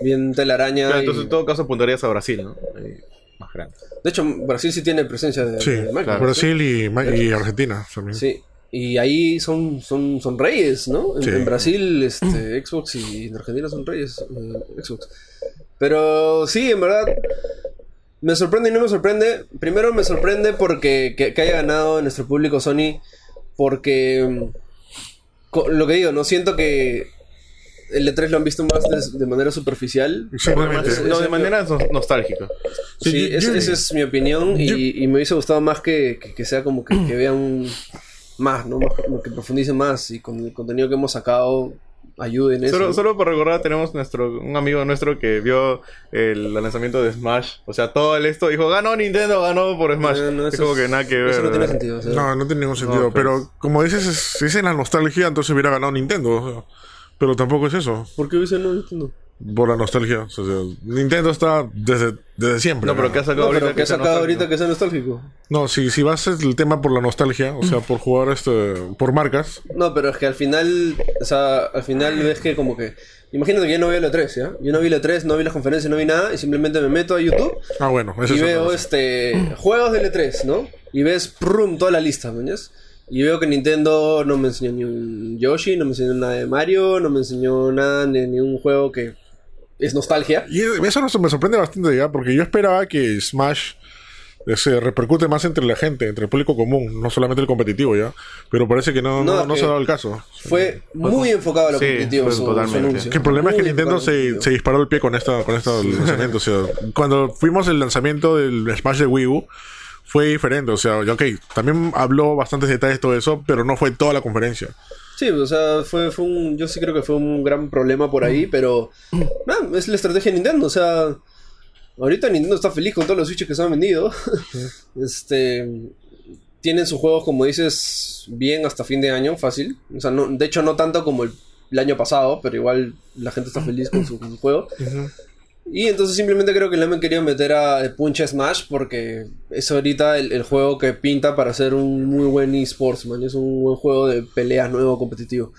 bien telaraña. Claro, y- entonces en todo caso apuntarías a Brasil, ¿no? Ahí, más grande. De hecho, Brasil sí tiene presencia de, Sí. Brasil y, Argentina también. Sí. Y ahí son, son, son reyes, ¿no? En, Sí. en Brasil, este, (clears throat) Xbox y en Argentina son reyes, eh, Xbox. Pero sí, en verdad, me sorprende y no me sorprende. Primero me sorprende porque que, que haya ganado nuestro público Sony porque mm, lo que digo, no siento que el E3 lo han visto más de, de manera superficial. Exactamente. Es- No, de manera no- nostálgica. Sí, Sí, yo- es- yo- esa es mi opinión yo- y, y me hubiese gustado más que, que- que sea como que, que vean más, ¿no? Más, que profundicen más y con el contenido que hemos sacado ayuden en eso. Solo, solo por recordar, tenemos nuestro un amigo nuestro que vio el lanzamiento de Smash. O sea, todo el esto dijo, ganó Nintendo, ganó por Smash. No, no, es como que nada que ver. Eso no tiene sentido. o sea. No, no tiene ningún sentido. No, pero como dices, es- si es en la nostalgia, entonces hubiera ganado Nintendo. o sea, pero tampoco es eso. ¿Por qué hubiese no entiendo? Por la nostalgia. O sea, Nintendo está desde, desde siempre. No, pero ¿qué ha sacado No, pero ahorita? que ha sea sacado nostálgico? ahorita que sea nostálgico. No, si, si vas el tema por la nostalgia, o sea, por jugar este, por marcas. No, pero es que al final, o sea, al final ves que como que... Imagínate que yo no vi la 3, ¿ya? Yo no vi la 3, no vi las conferencias, no vi nada y simplemente me meto a YouTube Ah, bueno, ese y veo este juegos de L3, ¿no? Y ves prum, toda la lista, ¿mañas? Y veo que Nintendo no me enseñó ni un Yoshi, no me enseñó nada de Mario, no me enseñó nada ni, ni un juego que es nostalgia. Y eso me sorprende bastante ya, porque yo esperaba que Smash eh, se repercute más entre la gente, entre el público común, no solamente el competitivo ya. Pero parece que no, No, no, no que- se ha dado el caso. Fue muy enfocado a lo Sí, competitivo su, su totalmente. anuncio. Que el problema es que Muy Nintendo se, se disparó el pie con esta, con este (laughs) lanzamiento. O sea, cuando fuimos el lanzamiento del Smash de Wii U, fue diferente. O sea, ok, también habló bastantes detalles todo eso, pero no fue toda la conferencia. Sí, o sea, fue, fue un. Yo sí creo que fue un gran problema por ahí, pero. (clears throat) nada, es la estrategia de Nintendo. O sea, ahorita Nintendo está feliz con todos los Switches que se han vendido. (laughs) este. Tienen sus juegos, como dices, bien hasta fin de año, fácil. O sea, no, de hecho, no tanto como el, el año pasado, pero igual la gente está feliz con su, con su juego. Y entonces simplemente creo que le han querido meter a Punch Smash porque es ahorita el, el juego que pinta para ser un muy buen esports, man. Es un buen juego de peleas nuevo, competitivo.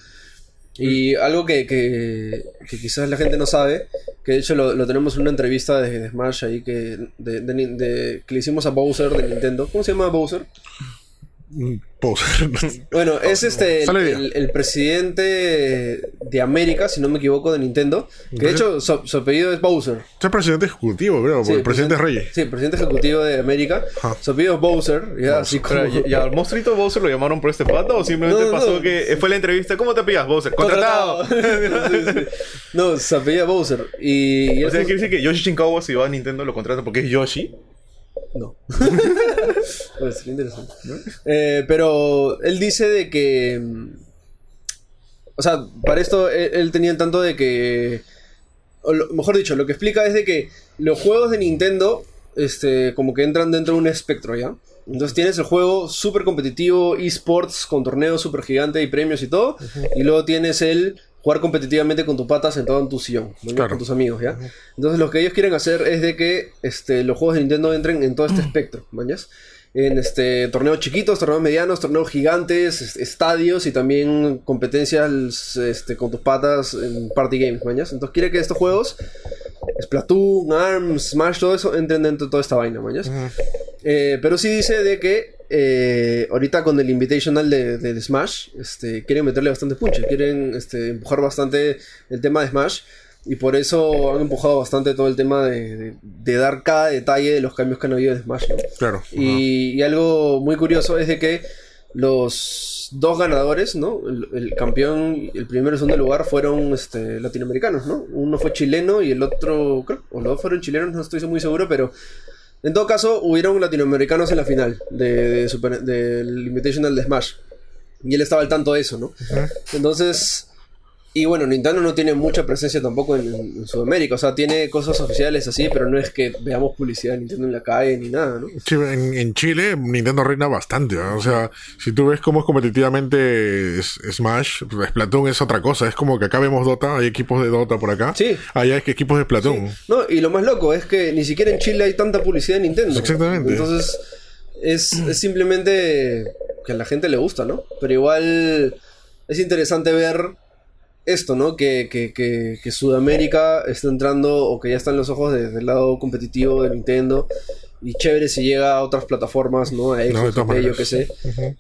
Y algo que, que, que quizás la gente no sabe, que de hecho lo, lo tenemos en una entrevista de, de Smash ahí que, de, de- de- que le hicimos a Bowser de Nintendo. ¿Cómo se llama Bowser? Mm, Poser. (laughs) Bueno, es este el, presidente de América, si no me equivoco, de Nintendo. Que de hecho su, su apellido es Bowser. es presidente ejecutivo, creo, porque el presidente es Reyes. Sí, presidente ejecutivo de América. Su apellido es Bowser. Ya, así como... ¿y, y al monstruito Bowser lo llamaron por este pato o simplemente No, no, pasó no. que fue la entrevista? ¿Cómo te pillas, Bowser? ¡Contratado! (laughs) Sí, sí. no, se apellida Bowser. Y, y o él sea, fue- quiere decir que Yoshi Shinkawa si va a Nintendo lo contrata porque es Yoshi. No. (laughs) pues interesante. Eh, pero él dice de que. mm, O sea, para esto él, él tenía el tanto de que. O lo- mejor dicho, lo que explica es de que los juegos de Nintendo. Este, como que entran dentro de un espectro, ¿ya? Entonces tienes el juego súper competitivo, esports, con torneos súper gigante y premios y todo. Y luego tienes el jugar competitivamente con tus patas sentado en tu sillón, ¿no? Claro. con tus amigos, ¿ya? Entonces lo que ellos quieren hacer es de que este, los juegos de Nintendo entren en todo este (clears throat) espectro, ¿mañas? En este torneos chiquitos, torneos medianos, torneos gigantes, est- estadios y también competencias este, con tus patas en party games, ¿mañas? Entonces quiere que estos juegos, Splatoon, ARMS, Smash, todo eso, entren dentro de toda esta vaina, ¿mañas? Eh, pero sí dice de que eh, ahorita con el Invitational de, de Smash, este, quieren meterle bastante punche, quieren este, empujar bastante el tema de Smash. Y por eso han empujado bastante todo el tema de, de- de dar cada detalle de los cambios que han habido en Smash. ¿no? Claro. Y, y algo muy curioso es de que los dos ganadores, ¿no? El, el campeón, y el primero y segundo lugar fueron este, latinoamericanos, ¿no? Uno fue chileno y el otro, creo, o los dos fueron chilenos, no estoy muy seguro, pero en todo caso hubieron latinoamericanos en la final de, de Super- del Invitational de Smash. Y él estaba al tanto de eso, ¿no? Entonces, y bueno, Nintendo no tiene mucha presencia tampoco en, en Sudamérica, o sea, tiene cosas oficiales así, pero no es que veamos publicidad de Nintendo en la calle ni nada, ¿no? Sí, en, en Chile Nintendo reina bastante, ¿no? o sea, si tú ves cómo es competitivamente Smash, Splatoon es otra cosa, es como que acá vemos Dota, hay equipos de Dota por acá, Sí. allá es que equipos de Splatoon. No, y lo más loco es que ni siquiera en Chile hay tanta publicidad de Nintendo. Exactamente. Entonces, es, es simplemente que a la gente le gusta, ¿no? Pero igual es interesante ver esto, ¿no? Que, que, que, que Sudamérica está entrando o que ya está en los ojos de- del lado competitivo de Nintendo. Y chévere si llega a otras plataformas, ¿no? A No, Xbox, Play, yo qué sé.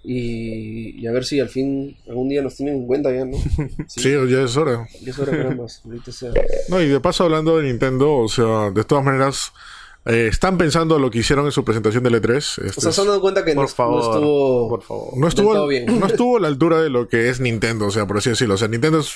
y, y a ver si al fin algún día nos tienen en cuenta ya, ¿no? (laughs) Sí, ya es hora. Ya es hora más. Ahorita sea. No, y de paso hablando de Nintendo, o sea, de todas maneras, eh, están pensando lo que hicieron en su presentación del E3. O Este sea, es- se han dado cuenta que no, Por favor. no estuvo. Por favor. no estuvo, bien. no (laughs) estuvo a la altura de lo que es Nintendo, o sea, por así decirlo. O sea, Nintendo es,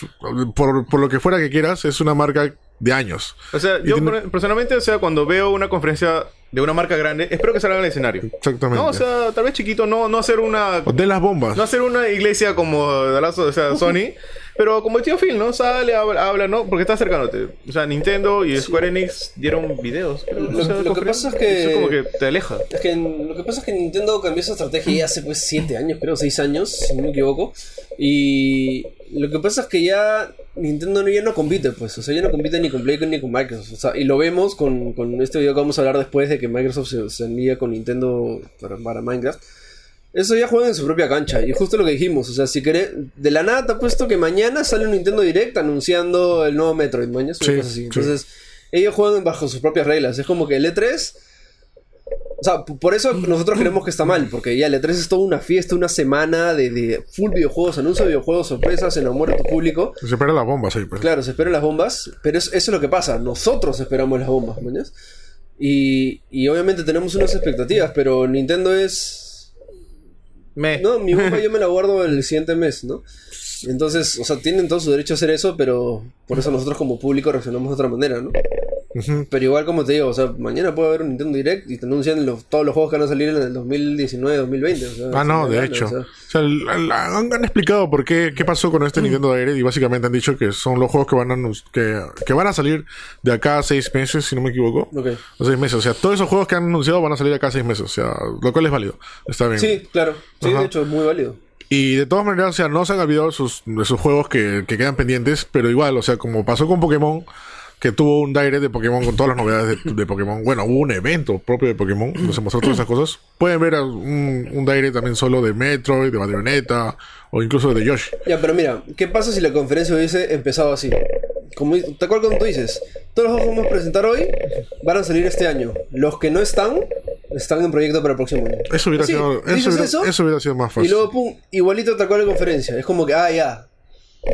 por, por lo que fuera que quieras, es una marca de años. O sea, Y yo tiene- personalmente, o sea, cuando veo una conferencia de una marca grande, espero que salgan al escenario. Exactamente. No, o sea, tal vez chiquito, no, no hacer una de las bombas. no hacer una iglesia como de la- o sea, (laughs) Sony, pero como el tío Phil, ¿no? Sale, habla, habla, ¿no? Porque está cercándote. O sea, Nintendo y Square Enix dieron videos. creo, Lo- o sea, lo que pasa es que- Eso como que te aleja. Es que lo que pasa es que Nintendo cambió su estrategia ya hace pues 7 años, creo, 6 años, si no me equivoco. Y lo que pasa es que ya Nintendo ya no compite, pues. O sea, ya no compite ni con Play ni con Microsoft. O sea, y lo vemos con, con este video que vamos a hablar después de que Microsoft se, se envía con Nintendo para, para Minecraft. Eso ya juegan en su propia cancha. Y justo lo que dijimos, o sea, si querés, de la nada te ha puesto que mañana sale un Nintendo Direct anunciando el nuevo Metroid, mañana. Sí, así. sí. Entonces, ellos juegan bajo sus propias reglas. Es como que el E3 o sea, por eso nosotros creemos que está mal, porque ya el E3 es toda una fiesta, una semana de, de full videojuegos, anuncio de videojuegos, sorpresas, enamora a tu público. Se esperan las bombas ahí, pues. Claro, se esperan las bombas, pero es- eso es lo que pasa, nosotros esperamos las bombas, ¿mañas? Y, y obviamente tenemos unas expectativas, pero Nintendo es... Me. No, mi (laughs) bomba yo me la guardo el siguiente mes, ¿no? Entonces, o sea, tienen todo su derecho a hacer eso, pero por eso nosotros como público reaccionamos de otra manera, ¿no? Pero igual, como te digo, o sea, mañana puede haber un Nintendo Direct y te anuncian los- todos los juegos que van a salir en el 2019, 2020. O sea, Ah, no, de hecho. gana, o O sea. sea, la- la- han, han explicado por qué, qué pasó con este Nintendo Direct y básicamente han dicho que son los juegos que van a, que, que van a salir de acá a seis meses, si no me equivoco. Ok. O seis meses. O sea, todos esos juegos que han anunciado van a salir acá a seis meses. O sea, lo cual es válido. Está bien. Sí, claro. Sí, Ajá. de hecho, es muy válido. Y de todas maneras, o sea, no se han olvidado de sus, de sus juegos que, que quedan pendientes, pero igual, o sea, como pasó con Pokémon, que tuvo un direct de Pokémon con todas las novedades de, de Pokémon. Bueno, hubo un evento propio de Pokémon, donde se mostró todas esas cosas. Pueden ver un, un direct también solo de Metroid, de Bayonetta, o incluso de Yoshi. Ya, pero mira, ¿qué pasa si la conferencia hubiese empezado así? Como, ¿Te acuerdas cuando tú dices? Todos los juegos que vamos a presentar hoy van a salir este año. Los que no están, están en proyecto para el próximo año. Eso hubiera, Sí, sido, eso, hubiera, eso, eso hubiera sido más Y fácil. luego, pum, igualito tal cual la conferencia. Es como que, ah, ya.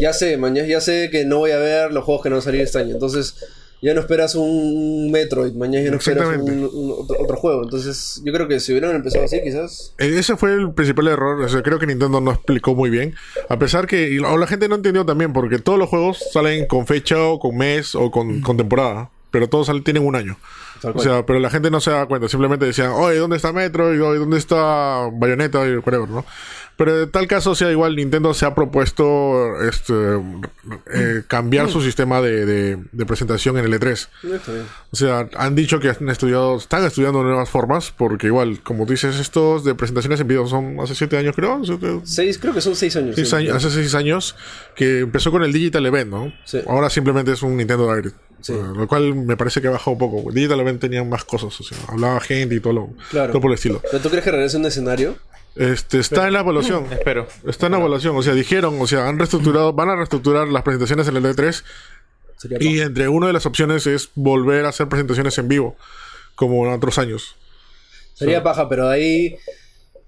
Ya sé, mañana ya sé que no voy a ver los juegos que no van a salir este año. Entonces, ya no esperas un Metroid. Mañana ya no esperas Exactamente. un, un- otro, otro juego. Entonces, yo creo que si hubieran empezado así, quizás. Eh, Ese fue el principal error. O sea, creo que Nintendo no explicó muy bien. A pesar que. y- O la gente no entendió también, porque todos los juegos salen con fecha o con mes o con, con temporada. Pero todos salen, tienen un año. O sea, pero la gente no se da cuenta. Simplemente decían, oye, ¿dónde está Metro? Y oye, ¿dónde está Bayonetta? Y whatever, ¿no? Pero en tal caso, o sea, igual Nintendo se ha propuesto este, eh, cambiar su sistema de, de- de presentación en el E3. No, está bien. O sea, han dicho que han estudiado, están estudiando nuevas formas, porque igual, como tú dices, estos de presentaciones en video son hace siete años, creo. siete- Seis, creo que son seis años. seis sí. años- hace seis años, que empezó con el Digital Event, ¿no? Sí. Ahora simplemente es un Nintendo Direct. Sí. Lo cual me parece que ha bajado un poco. Digital Event tenía más cosas, o sea, hablaba gente y todo, lo, Claro. todo por el estilo. ¿Pero tú crees que regrese un escenario? Este, está en la evaluación. (clears throat) Espero. Está en la evaluación, o sea, dijeron, o sea, han reestructurado, van a reestructurar las presentaciones en el E3 Sería y entre una de las opciones es volver a hacer presentaciones en vivo, como en otros años. Sería paja, pero ahí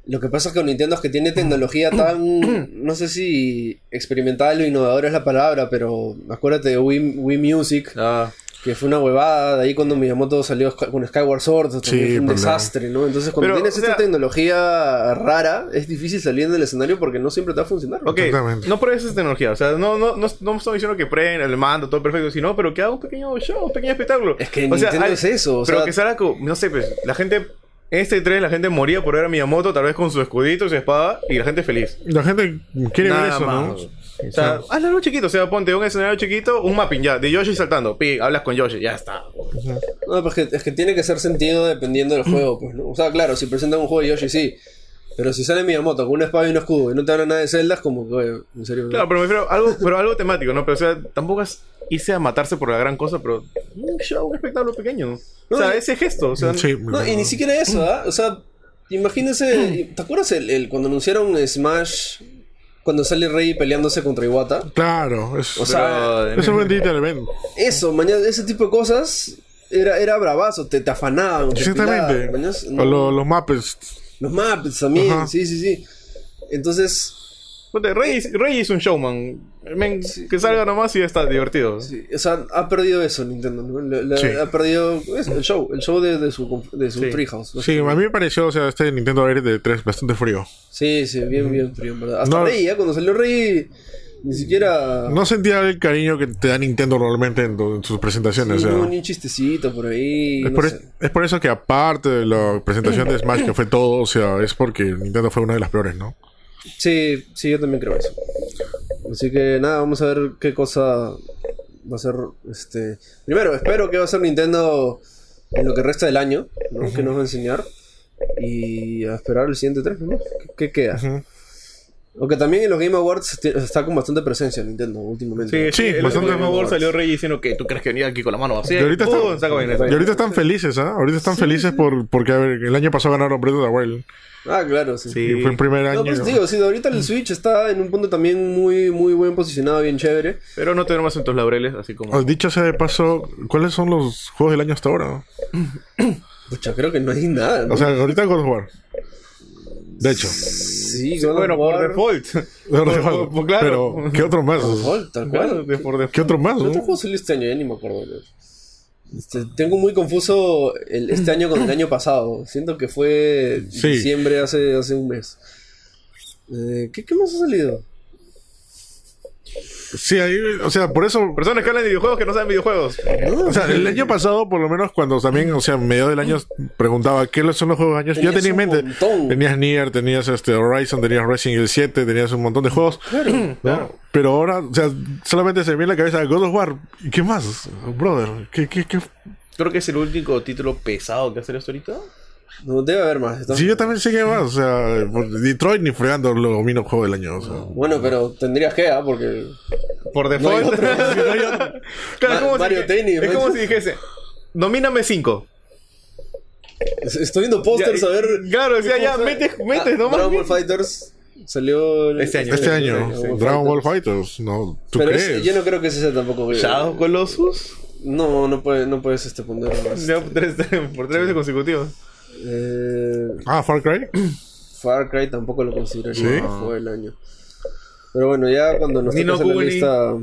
lo que pasa es que con Nintendo es que tiene tecnología (clears throat) tan, no sé si experimental o innovadora es la palabra, pero acuérdate de Wii, Wii Music, Ah, que fue una huevada, de ahí cuando Miyamoto salió con Skyward Sword, también Sí, fue un problema. desastre, ¿no? Entonces cuando Pero, tienes o sea- esta tecnología rara, es difícil salir en el escenario porque no siempre te va a funcionar. ok, Exactamente. no pruebes esa tecnología. O sea, no, no, no, no estamos diciendo que prueben el mando, todo perfecto, sino, pero que haga un pequeño show, un pequeño espectáculo. Es que o sea, Nintendo hay- es eso, o pero sea- que salga con, no sé, pues, la gente. En este 3 la gente moría por ver a Miyamoto, tal vez con su escudito y su espada, y la gente feliz. La gente quiere ver eso, más. ¿no? O sea, hazlo algo chiquito, o sea, ponte un escenario chiquito, un mapping ya, de Yoshi saltando, pi, hablas con Yoshi, ya está. No, pues que, es que tiene que ser sentido dependiendo del juego, pues, ¿no? O sea, claro, si presentan un juego de Yoshi, sí. Pero si sale Miyamoto con una espada y un escudo y no te habla nada de Zelda, es como que, en serio. Claro, pero me refiero a algo, pero algo temático, ¿no? Pero o sea, tampoco es irse a matarse por la gran cosa, pero un show, un espectáculo pequeño. O sea, ese gesto, o sea, Sí, No, y ni siquiera eso, ¿ah? O sea, imagínense, ¿te acuerdas el, el- cuando anunciaron Smash, cuando sale Rey peleándose contra Iwata? Claro, es, O sea, pero- eso en Digital Event. Eso, mañana, ese tipo de cosas era, era bravazo, te, te afanaban. te Exactamente. pilaban, O lo- los mappers. Los maps también, Ajá. sí, sí, sí. Entonces, Ponte, Rey, Rey es un showman. Men, que salga nomás y ya está divertido. Sí, o sea, ha perdido eso Nintendo, ¿no? Le- le- Sí. Ha perdido eso, el show, el show de, de su, de su Sí. Treehouse. Sí, a mí me pareció, o sea, este Nintendo Air de 3 bastante frío. Sí, sí, bien, bien frío, en verdad. Hasta No. Rey, ¿eh? Cuando salió Rey, ni siquiera... No sentía el cariño que te da Nintendo normalmente en, en sus presentaciones. Sí, o sea. no, ni un chistecito por ahí. Es no por, sé. es por eso que aparte de la presentación de Smash, que fue todo, o sea, es porque Nintendo fue una de las peores, ¿no? Sí, sí, yo también creo eso. Así que nada, vamos a ver qué cosa va a ser este. Primero, espero que va a ser Nintendo en lo que resta del año, ¿no? Que nos va a enseñar. Y a esperar el siguiente 3, ¿no? ¿Qué, qué queda? Aunque también en los Game Awards está con bastante presencia Nintendo últimamente. Sí, Sí, favor mejor. salió Rey diciendo que tú crees que venía aquí con la mano vacía. Y ahorita están felices, ¿ah? Ahorita están felices por, porque a ver, el año pasado ganaron Breath of the Wild. Ah, claro, sí. Sí. Y fue el primer año. No, pues digo, sí, ahorita el Switch está en un punto también muy, muy buen posicionado, bien chévere. Pero no tenemos en tus laureles, así como. Oh, Dicho sea de paso, ¿cuáles son los juegos del año hasta ahora? (clears throat) Pucha, creo que no hay nada. ¿no? O sea, ahorita God of War. De hecho. sí, God of bueno, por War, default. (laughs) Por- War. por- claro. Pero, ¿qué otro más? Default, tal cual. Claro, de- por default. ¿Qué otro más? ¿Qué otro juego salió este año? Ya ni me acuerdo. Este, tengo muy confuso el- este (clears throat) año con el año pasado. Siento que fue Sí. diciembre hace, hace un mes. Eh, ¿qué, ¿Qué más ha salido? Sí, ahí, o sea, por eso Personas que hablan de videojuegos que no saben videojuegos. O sea, el año pasado, por lo menos, cuando también, o sea, en medio del año preguntaba qué son los juegos de años, ya Tenías tenía en mente. montón. Tenías Nier, tenías este Horizon, tenías Resident Evil 7, tenías un montón de juegos. ¿no? Pero ahora, o sea, solamente se me viene en la cabeza God of War. ¿Y qué más? Brother, ¿qué, qué, qué? Creo que es el único título pesado que ha salido hasta ahorita. No, debe haber más. Sí, yo también sé que más. O sea, por Detroit ni fregando lo domino juego del año. O sea. Bueno, pero tendrías que, ¿ah? Porque. Por No hay default. otro. (laughs) Claro, es Ma- como Mario si, Tennis, Es como si dijese: Domíname 5. Es- Estoy viendo pósters a ver. Claro, o sea, ¿qué ya cosa? metes, metes Ah, nomás. Dragon Ball Fighters salió el- Este año. Este año, Dragon Dragon Ball Fighters. No, ¿tú Pero crees? ese- yo no creo que ese sea tampoco. Shadow Colossus. No, no, puede, no puedes este, poner. Ya por tres, (laughs) por tres veces consecutivas. Eh, Ah, Far Cry. Far Cry tampoco lo consideraría fue el año. Pero bueno, ya cuando nos hacer la lista.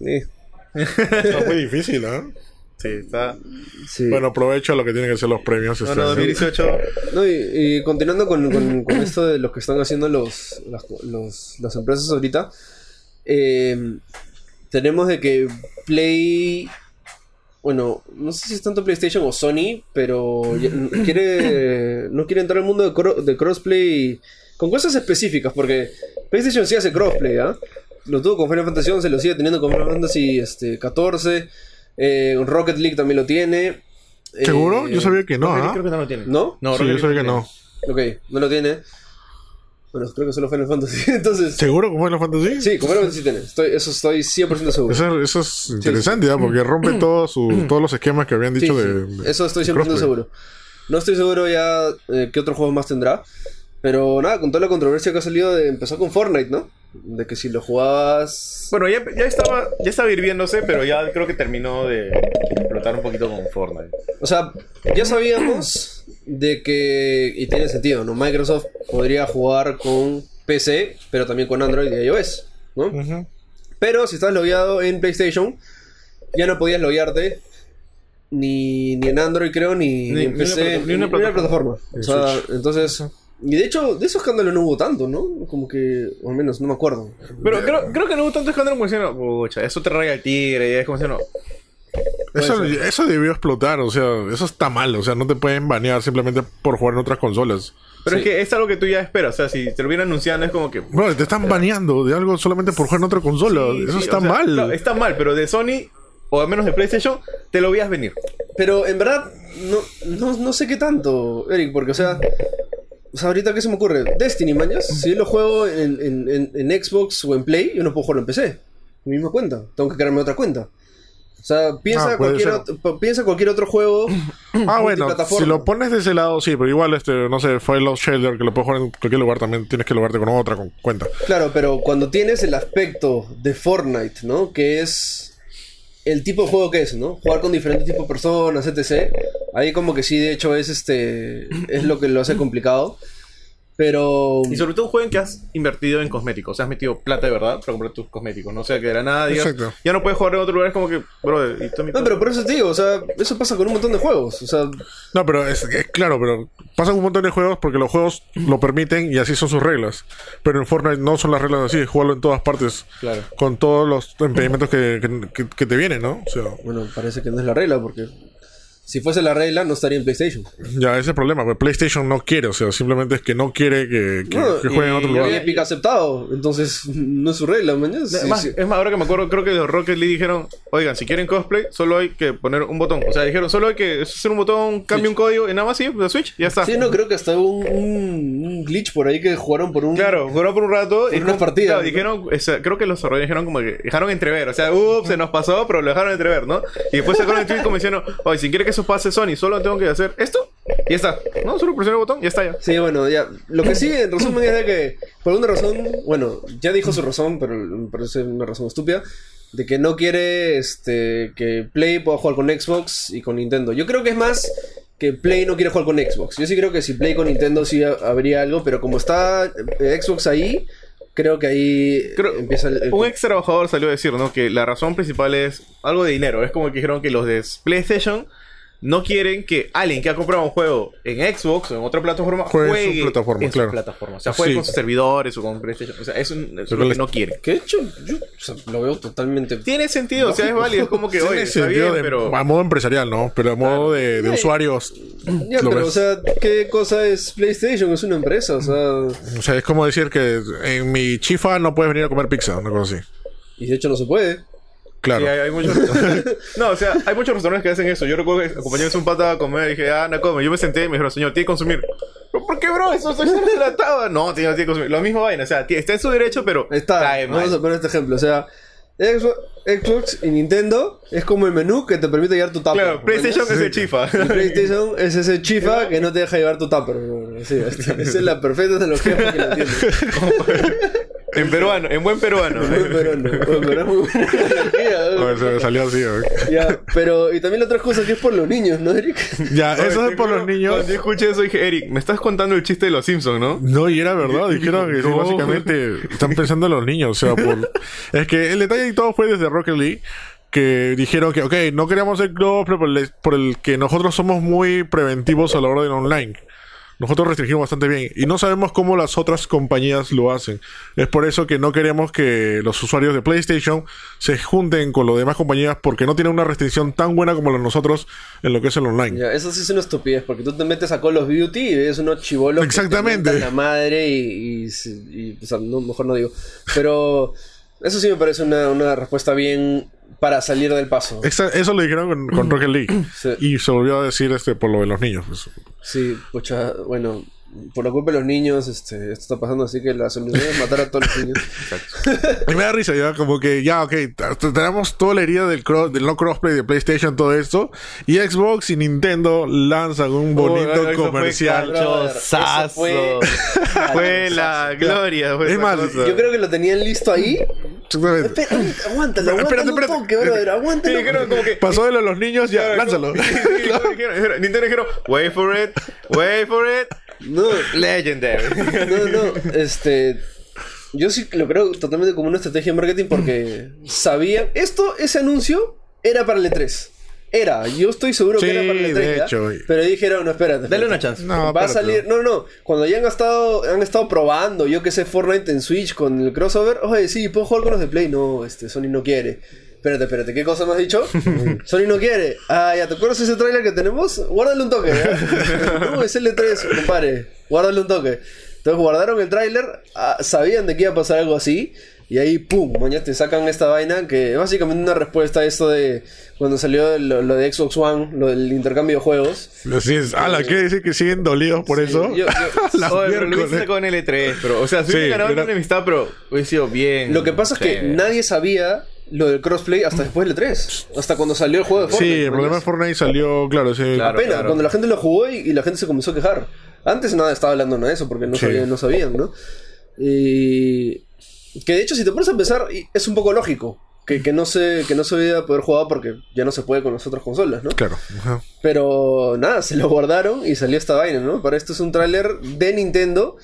eh, Está muy difícil, ¿ah? Sí, está. sí. Bueno, aprovecho lo que tienen que ser los premios. este Bueno, año. 2018. No, y, y continuando con, con- con esto de lo que están haciendo los, las, los- las empresas ahorita, eh, tenemos de que Play, bueno, no sé si es tanto PlayStation o Sony, pero (laughs) quiere no quiere entrar al mundo de, cro- de crossplay con cosas específicas, porque PlayStation sí hace crossplay, ¿ah? Lo tuvo con Final Fantasy 11, lo sigue teniendo con Final Fantasy este, 14, eh, Rocket League también lo tiene. ¿Seguro? eh, Yo sabía que no, ¿ah? Creo que no lo tiene. ¿No? No, sí, yo sabía que no. Ok, no lo tiene. Bueno, creo que solo Final Fantasy. (laughs) Entonces, ¿Seguro como es la fantasy? sí, como Final Fantasy tiene. Estoy, eso estoy 100% seguro. Eso, eso es interesante, ¿ah? Porque rompe (clears throat) todos su- todos los esquemas que habían Sí, dicho sí, de, de- eso estoy de 100% crossplay. seguro. No estoy seguro ya eh, qué otros juegos más tendrá. Pero nada, con toda la controversia que ha salido, de, empezó con Fortnite, ¿no? De que si lo jugabas. Bueno, ya, ya estaba ya estaba hirviéndose, pero ya creo que terminó de explotar un poquito con Fortnite. O sea, ya sabíamos de que. Y tiene sentido, ¿no? Microsoft podría jugar con PC, pero también con Android y iOS, ¿no? Pero si estás logueado en PlayStation, ya no podías loguearte ni, ni en Android, creo, ni, Ni- ni en ni una PC, plata- ni una plataforma. O sea, entonces. Y de hecho, de esos escándalos no hubo tanto, ¿no? Como que, o al menos, no me acuerdo. Pero creo, creo que no hubo tanto escándalo como diciendo, pucha, eso te raya el tigre, y es como diciendo, Eso, eso debió explotar, o sea, eso está mal, o sea, no te pueden banear simplemente por jugar en otras consolas. Pero Sí. es que es algo que tú ya esperas, o sea, si te lo hubieran anunciado es como que... Bueno, te están baneando de algo solamente por jugar en otra consola. Sí, eso sí, está o sea, mal. no, está mal, pero de Sony, o al menos de PlayStation, te lo veías venir. Pero en verdad, no, no, no sé qué tanto, Eric, porque, o sea. O sea, ahorita, ¿qué se me ocurre? Destiny, mañas. Si yo lo juego en, en- en- en Xbox o en Play, yo no puedo jugarlo en PC. Mi misma cuenta. Tengo que crearme otra cuenta. O sea, piensa, Ah, cualquier, otro, piensa cualquier otro juego. (clears throat) ah, bueno, si lo pones de ese lado, sí, pero igual, este, no sé, Fallout Shelter, que lo puedes jugar en cualquier lugar, también tienes que logarte con otra con- cuenta. Claro, pero cuando tienes el aspecto de Fortnite, ¿no? Que es el tipo de juego que es, ¿no? Jugar con diferentes tipos de personas, etc. Ahí como que sí, de hecho, es este. Es lo que lo hace complicado. Pero. Y sobre todo un juego en que has invertido en cosméticos. O sea, has metido plata de verdad para comprar tus cosméticos. No o sea, que de la nada digas, Exacto. ya no puedes jugar en otro lugar. Es como que, bro, y tú, mi- No, pero por eso te digo, o sea, eso pasa con un montón de juegos. O sea, No, pero es, es claro, pero pasan un montón de juegos porque los juegos lo permiten y así son sus reglas. Pero en Fortnite no son las reglas así, jugarlo en todas partes. Claro. Con todos los impedimentos que, que- que- que te vienen, ¿no? O sea, bueno, parece que no es la regla, porque si fuese la regla, no estaría en PlayStation. ya ese es el problema. pero PlayStation no quiere, o sea, simplemente es que no quiere que, que, No, que jueguen en otro Y lugar. Epic ha aceptado, entonces (laughs) no es su regla, mañana. Es más, es más, ahora que me acuerdo, creo que los Rocket League dijeron, oigan, si quieren cosplay, solo hay que poner un botón. O sea, dijeron, solo hay que hacer un botón, cambia un código y nada más, sí, de Switch, ya está. Sí, no, creo que hasta hubo un, un- un glitch por ahí que jugaron por un. Claro, jugó por un rato y unas partidas, claro, ¿no? dijeron, o sea, creo que los desarrolladores dijeron como que dejaron entrever, o sea, ups, se nos pasó, pero lo dejaron entrever, ¿no? Y después sacaron el tweet como diciendo, oye, si quiere que eso pase Sony, solo tengo que hacer esto y ya está. No, solo presionar el botón y ya está ya. Sí, bueno, ya. Lo que sí, en resumen, es de que, por alguna razón, bueno, ya dijo su razón, pero me parece una razón estúpida, de que no quiere este, que Play pueda jugar con Xbox y con Nintendo. Yo creo que es más que Play no quiere jugar con Xbox. Yo sí creo que si Play con Nintendo sí ha- habría algo, pero como está eh, Xbox ahí, creo que ahí Creo- empieza el... el- Un ex trabajador salió a decir, ¿no? Que la razón principal es algo de dinero. Es como que dijeron que los de PlayStation no quieren que alguien que ha comprado un juego en Xbox o en otra plataforma Juegue juegue, en su plataforma, en su claro. plataforma. O sea, juegue Sí. con sus servidores o con PlayStation. O sea, eso, eso es lo que les- no quieren. Que de hecho, yo o sea, lo veo totalmente... Tiene sentido, o sea, es válido. Es como que, (laughs) Tiene oye, está sentido bien, de- pero... a modo empresarial, ¿no? Pero a modo de, usuarios. Ya, pero, ves. o sea, ¿qué cosa es PlayStation? Es una empresa, o sea... O sea, es como decir que en mi chifa no puedes venir a comer pizza, una cosa así. Y de hecho no se puede. Claro. Sí, hay, hay muchos (laughs) No, o sea, hay muchos restaurantes que hacen eso. Yo recuerdo que acompañé a un pata a comer y dije, ah, no come. Yo me senté y me dijeron, señor, tiene que consumir. ¿Pero por qué, bro? Eso estoy tratado. No, tiene, tiene que consumir. Lo mismo vaina. O sea, tiene- está en su derecho, pero está. Vamos a poner este ejemplo. O sea, Xbox, y Nintendo es como el menú que te permite llevar tu tupper. Claro, PlayStation es el chifa. Y PlayStation es ese chifa que no te deja llevar tu tupper. Sí, esa es la perfecta analogía para que la entiendas. (laughs) en peruano, en buen peruano. Peruano, muy peruano, muy buena (laughs) analogía, ¿no? A ver, se me salió así. ¿eh? Ya, pero y también la otra cosa que es por los niños, ¿no, Eric? Ya, Oye, eso es por los niños. Cuando yo escuché eso dije, Eric, me estás contando el chiste de los Simpsons, ¿no? No, y era verdad, dijeron que sí, No. básicamente están pensando en los niños, o sea, por... es que el detalle y todo fue desde Rocket League que dijeron que, ok, no queríamos ser crossplay por el, por el que nosotros somos muy preventivos a la hora del online. Nosotros restringimos bastante bien y no sabemos cómo las otras compañías lo hacen. Es por eso que no queremos que los usuarios de PlayStation se junten con las demás compañías porque no tienen una restricción tan buena como la de nosotros en lo que es el online. Ya, eso sí es una estupidez, porque tú te metes a Call of Duty y ves unos chivolos. que te Exactamente. la madre y. y, y- o sea, no, mejor no digo. Pero eso sí me parece una, una respuesta bien para salir del paso. Eso lo dijeron con, con Rocket League. Sí. Y se volvió a decir este por lo de los niños. pues. Sí, pucha, bueno, por la culpa de los niños, este, esto está pasando, así que la solución es matar a todos los niños. (laughs) Y me da risa, ya como que ya, ok, tenemos toda la herida del, cross, del no crossplay de PlayStation, todo esto. Y Xbox y Nintendo lanzan un bonito Oh, fue comercial. Sazo. fue- (laughs) Fue la gloria. fue Es más, cosa. Yo creo que lo tenían listo ahí. Exactamente. Espera, aguántalo, aguántalo espérate. un toque, brother, Sí, aguántalo. dijeron como que... Pasó de lo de los niños, ya, lánzalo. Sí, sí, sí, Nintendo dijeron, wait for it, wait for it. No, Legendary. (laughs) No, no, este. Yo sí lo creo totalmente como una estrategia de marketing porque sabían. Esto, ese anuncio, era para el E3. Era, yo estoy seguro Sí, que era para el E3. de ¿ya? hecho. Pero dijeron, no, espérate. Dale una chance. No, Va a salir. No, no. Cuando ya han estado, han estado probando, yo que sé, Fortnite en Switch con el crossover. Oye, sí, puedo jugar con los de Play. No, este, Sony no quiere. Espérate, espérate, ¿qué cosa me has dicho? (laughs) Sony no quiere. Ah, ya, ¿te acuerdas ese trailer que tenemos? Guárdale un toque. (laughs) No, es el E3, compadre. Guárdale un toque. Entonces guardaron el tráiler, ah, sabían de que iba a pasar algo así. Y ahí, pum, mañana te sacan esta vaina que es básicamente una respuesta a esto de cuando salió lo, lo de Xbox One, lo del intercambio de juegos. Así es. Ala, ¿quiere decir que siguen dolidos por Sí, eso? yo- yo- (laughs) La Oye, pero lo hice con L3, pero, o sea, Sí, ganado era- una enemistad, pero hubiese sido bien. Lo que pasa es que nadie sabía lo del crossplay hasta después del E3. Hasta cuando salió el juego de Fortnite. Sí, el problema de. Fortnite salió, claro, sí. Claro. Apenas, cuando la gente lo jugó y, y la gente se comenzó a quejar. Antes nada estaba hablando de eso porque no, Sí. sabían, no sabían, ¿no? Y. Que de hecho, si te pones a pensar, es un poco lógico. Que, que no se que no se veía poder jugar porque ya no se puede con las otras consolas, ¿no? Claro. ajá. Pero nada, se lo guardaron y salió esta vaina, ¿no? Para esto es un tráiler de Nintendo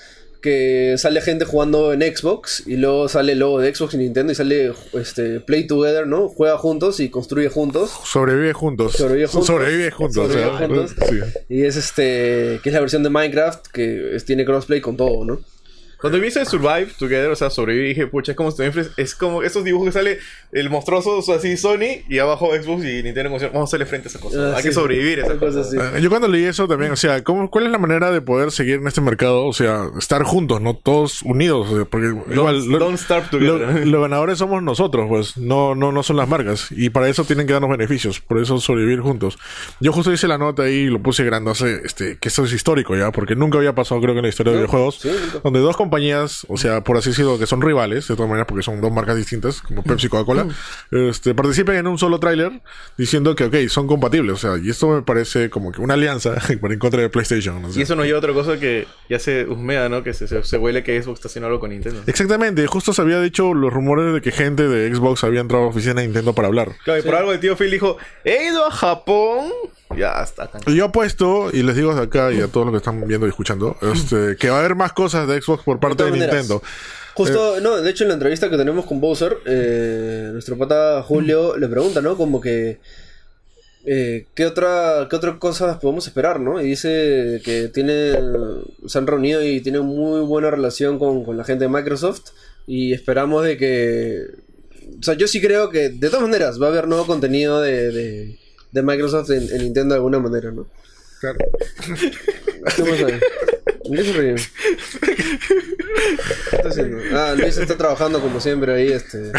que sale gente jugando en Xbox y luego sale el logo de Xbox y Nintendo y sale este Play Together, ¿no? Juega juntos y construye juntos. Sobrevive juntos. Sobrevive juntos. Sobrevive juntos. Sobrevive o sea, juntos. sí. Y es este que es la versión de Minecraft que es- tiene crossplay con todo, ¿no? Cuando vi ese Survive Together, o sea, sobreviví, dije, pucha, es como, es como esos dibujos que sale el monstruoso, o sea, así Sony, y abajo Xbox y Nintendo, si, vamos a hacerle frente a esa cosa. Ah, Hay sí. que sobrevivir a esa cosa. cosa así. Yo cuando leí eso también, o sea, ¿cómo, ¿cuál es la manera de poder seguir en este mercado? O sea, estar juntos, ¿no? Todos unidos. o sea, porque igual, lo- don't starve lo- together. (laughs) los ganadores somos nosotros, pues, no, no, no son las marcas. Y para eso tienen que darnos beneficios, por eso sobrevivir juntos. Yo justo hice la nota ahí y lo puse grande, hace, este, que esto es histórico ya, porque nunca había pasado, creo que en la historia de No, videojuegos, sí, donde dos compañías, o sea, por así decirlo, que son rivales, de todas maneras, porque son dos marcas distintas, como Pepsi y Coca-Cola, este, participen en un solo tráiler diciendo que, ok, son compatibles, o sea, y esto me parece como que una alianza para (laughs) en contra de PlayStation. no. Y eso nos lleva a otra cosa que ya se husmea, ¿no? Que se, se, se huele que Xbox está haciendo algo con Nintendo. Exactamente, justo se había dicho los rumores de que gente de Xbox había entrado a la oficina de Nintendo para hablar. Claro, y por algo el tío Phil dijo, he ido a Japón. Ya está. Y Yo apuesto, y les digo desde acá y a todos los que están viendo y escuchando, este, que va a haber más cosas de Xbox por parte de. Nintendo. Justo, no, de hecho en la entrevista que tenemos con Bowser, eh, nuestro pata Julio le pregunta, ¿no? Como que eh, ¿qué otra qué otra cosa podemos esperar, no? Y dice que tiene se han reunido y tienen muy buena relación con, con la gente de Microsoft y esperamos de que o sea, yo sí creo que de todas maneras va a haber nuevo contenido de, de, de Microsoft en, en Nintendo de alguna manera, ¿no? Claro. ¿Qué pasa (laughs) ahí? ¿En qué está haciendo? Ah, Luis está trabajando como siempre ahí, este.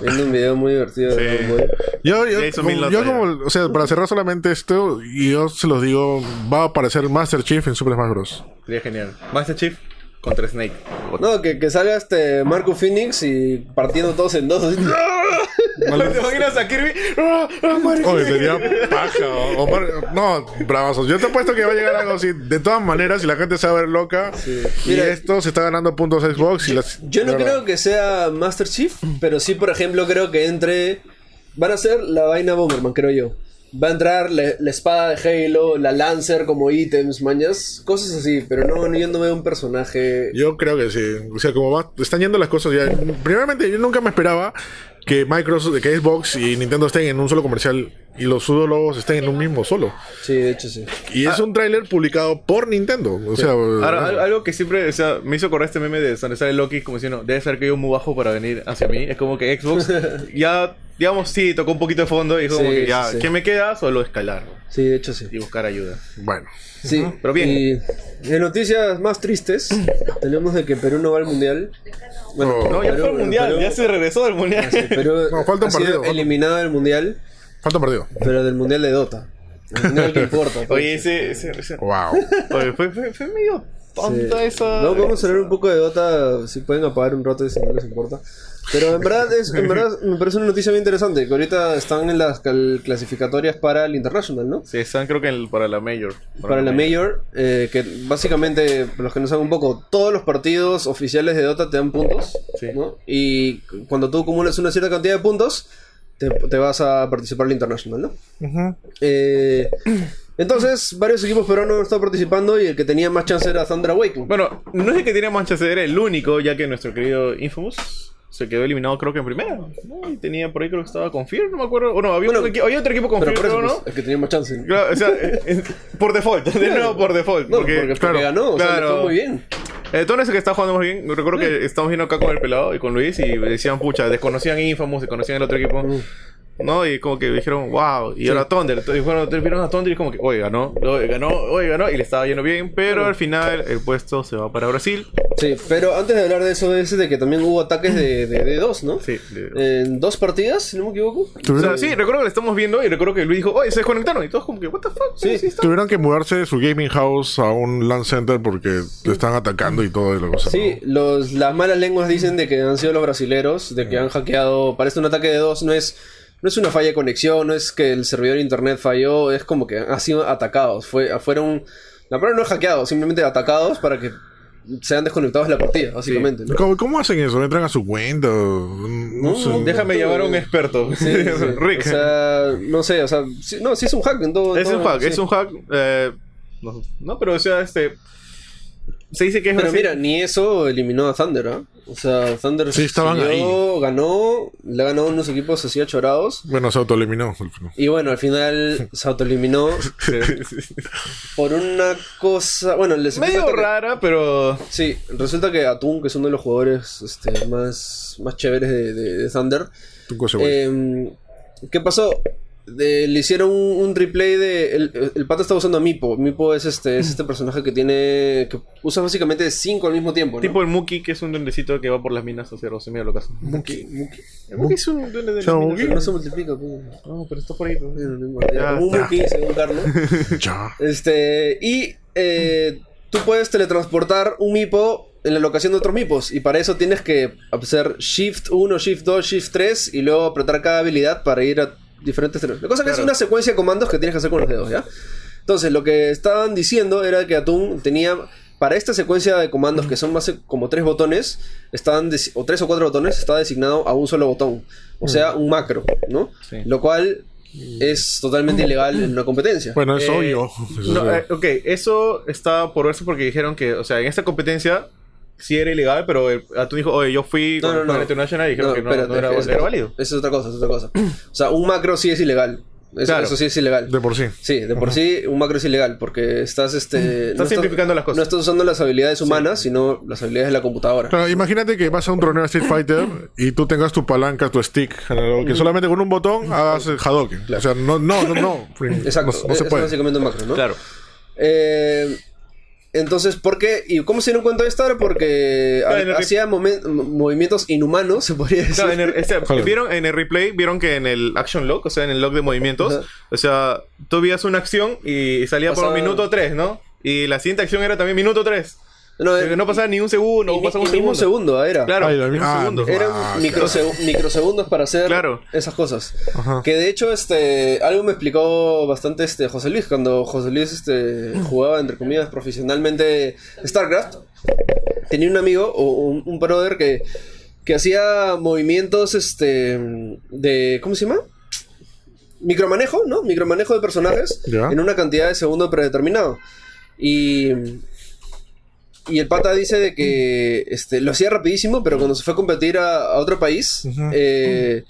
Viendo un video muy divertido de Sí. Dragon Ball. Yo, yo, Ya hizo como, mil yo notas como- o sea, para cerrar solamente esto, y yo se los digo, va a aparecer Master Chief en Super Smash Bros. Sería genial. Master Chief contra Snake. No, que, que salga este Marco Phoenix y partiendo todos en dos. así. (laughs) ¿Te imaginas a Kirby? ¡Ah, madre! Oye, sería paja. o- o mar- no, bravazos. Yo te apuesto que va a llegar algo así. De todas maneras, y la gente se va a ver loca. Y Mira, esto se está ganando puntos Xbox. Y las, Yo no de creo que sea Master Chief, pero sí, por ejemplo, creo que entre. Van a ser la vaina Bomberman, creo yo. Va a entrar la, la espada de Halo, la Lancer como ítems, mañas, cosas así, pero no, yo no veo un personaje. Yo creo que sí. O sea, como va, están yendo las cosas ya. Primeramente, yo nunca me esperaba que Microsoft, que Xbox y Nintendo estén en un solo comercial y los logos estén en un mismo solo. Sí, de hecho sí. Y es un tráiler publicado por Nintendo. O sea, Ahora, al- algo que siempre, o sea, me hizo correr este meme de donde sale Loki como diciendo, debe ser que yo muy bajo para venir hacia mí. Es como que Xbox (laughs) ya, digamos, sí, tocó un poquito de fondo y dijo como Sí, que ya, sí. ¿qué me queda? Solo escalar Sí, de hecho sí. y buscar ayuda. bueno. Sí, pero bien. Y en noticias más tristes, (clears throat) tenemos de que Perú no va al mundial. Bueno, No, ya fue el mundial, Perú- ya se regresó del mundial. sí, Perú (laughs) No, falta un ha sido partido, falta- eliminado del mundial, Falta un partido. pero del mundial de Dota. El mundial que (laughs) importa. pues. Oye, ese, ese, ese- Wow. oye, fue, fue, fue medio tonta Sí. esa. No, vamos a hablar un poco de Dota, si pueden apagar un rato si no les importa. Pero en verdad, es, en verdad (laughs) me parece una noticia muy interesante, que ahorita están en las cal- clasificatorias para el International, ¿no? Sí, están creo que el- para la Major. Para la Major, eh, que básicamente, para los que no saben un poco, todos los partidos oficiales de Dota te dan puntos, Sí. ¿no? Y cuando tú acumulas una cierta cantidad de puntos, te, te vas a participar al International, ¿no? Eh, entonces, varios equipos peruanos han estado participando y el que tenía más chance era Thunder Awakening. Bueno, no es el que tiene Manchester, era el único, ya que nuestro querido Infamous se quedó eliminado creo que en primera. ¿no? Y tenía por ahí creo que estaba con Fear, no me acuerdo. O no, había, Bueno, había otro equipo con Pero Fear, eso, pues, ¿no? el que tenía más chance. ¿no? Claro, o sea, eh, eh, por default, (laughs) de nuevo por default. No, porque, porque, porque claro, ganó, o sea, le claro. fue muy bien. Eh, Tony es el que está jugando muy bien. Recuerdo que estamos viendo acá con el pelado y con Luis y decían, pucha, desconocían Infamous, desconocían el otro equipo. Mm. ¿No? Y como que dijeron, wow. Y ahora Thunder. Y fueron, vieron a Thunder y como que, oye, ganó, oye, ganó, oye, ganó. Y le estaba yendo bien. Pero al final el puesto se va para Brasil. Sí, pero antes de hablar de eso, es de que también hubo ataques de, de, de dos, ¿no? Sí. de- En dos partidas, si no me equivoco. O sea, Tuvieron, sí, recuerdo que le estamos viendo y recuerdo que Luis dijo, oye, se desconectaron. Y todos como que, what the fuck. Sí. sí tuvieron que mudarse de su gaming house a un LAN center porque le están atacando y todo y la cosa. Sí, los, las malas lenguas dicen de que han sido los brasileros, de que han hackeado. Parece un ataque de dos, no es, no es una falla de conexión, no es que el servidor de internet falló, es como que han sido atacados. Fue, fueron. La palabra no es hackeados, simplemente atacados para que sean desconectados de la partida, básicamente. ¿no? ¿Cómo, cómo hacen eso? ¿Entran a su cuenta? No, No, sé. Déjame llamar a un experto. (laughs) Sí, sí. Rick. O sea, no sé, o sea, sí- no, sí es un hack en todo. es todo- un hack, sí. es un hack. eh, no, no, pero o sea, este. Se dice que es Pero Brasil. mira, ni eso eliminó a Thunder, ¿ah? O sea, Thunder Sí, estaban siguió, ganó, le ha ganado unos equipos así achorados. Bueno, se autoeliminó. Y bueno, al final se autoeliminó (laughs) por una cosa. Bueno, les Medio que- rara, pero. Sí, resulta que Atún, que es uno de los jugadores este, más, más chéveres de, de- de Thunder, eh, ¿qué pasó? De- le hicieron un, un replay de. El, el pata está usando a Mipo. Mipo es este, es este personaje que tiene. que usa básicamente cinco al mismo tiempo. ¿no? Tipo el Muki, que es un duendecito que va por las minas a hacer se mira lo caso. Muki, Muki. El Muki es un duende de las minas. No se multiplica, pues. No, pero está por ahí. pues. No un. Muki, según Carlos. (laughs) Ya. Este, y eh, tú puedes teletransportar un Mipo en la locación de otros Mipos. Y para eso tienes que hacer Shift 1, Shift 2, Shift 3 y luego apretar cada habilidad para ir a diferentes terrenos. La cosa que es Claro. una secuencia de comandos que tienes que hacer con los dedos, ¿ya? Entonces, lo que estaban diciendo era que Atún tenía. Para esta secuencia de comandos, que son más como tres botones, estaban desi- o tres o cuatro botones, está designado a un solo botón. O sea, un macro, ¿no? Sí. Lo cual es totalmente ilegal en una competencia. Bueno, es Eh, obvio. Eso no, es- eh, ok, eso está por verse porque dijeron que, o sea, en esta competencia sí era ilegal, pero el, Atún dijo, oye, yo fui No, con, no, con no. el International y dijeron que no, espérate, no era, es- era válido. Eso es otra cosa, es otra cosa. O sea, un macro sí es ilegal. Eso, Claro. eso sí es ilegal. de por sí. Sí, de por sí un macro es ilegal porque estás este Estás simplificando las cosas. No estás usando las habilidades humanas, sino las habilidades de la computadora. Claro, imagínate que vas a un torneo de Street Fighter y tú tengas tu palanca, tu stick, que solamente con un botón hagas el Hadouken. O sea, no, no, no, no. Exacto, No, no se es puede. básicamente un macro, ¿no? Claro. Eh, entonces, ¿por qué? ¿Y cómo se dieron cuenta de esto? Era porque (laughs) Claro, hacía movimientos inhumanos, (laughs) se podría decir. Claro, en el, este, vieron en el replay, vieron que en el action log, o sea, en el log de movimientos, Ajá. o sea, tú veías una acción y salía por un minuto 3, ¿no? Y la siguiente acción era también minuto 3. No, no pasaba ni un segundo, ni- pasaba un y ni un segundo. segundo, ah, era. Claro, Ay, ah, segundo. Eran Ah, microsegu- microsegundos para hacer Claro. esas cosas. Ajá. Que de hecho, este, algo me explicó bastante este José Luis cuando José Luis este, jugaba, entre comillas, profesionalmente StarCraft. Tenía un amigo o un, un brother que, que hacía movimientos este, de. ¿Cómo se llama? Micromanejo, ¿no? Micromanejo de personajes Ya. en una cantidad de segundos predeterminado. Y. Y el pata dice de que este, lo hacía rapidísimo, pero cuando se fue a competir a, a otro país, eh,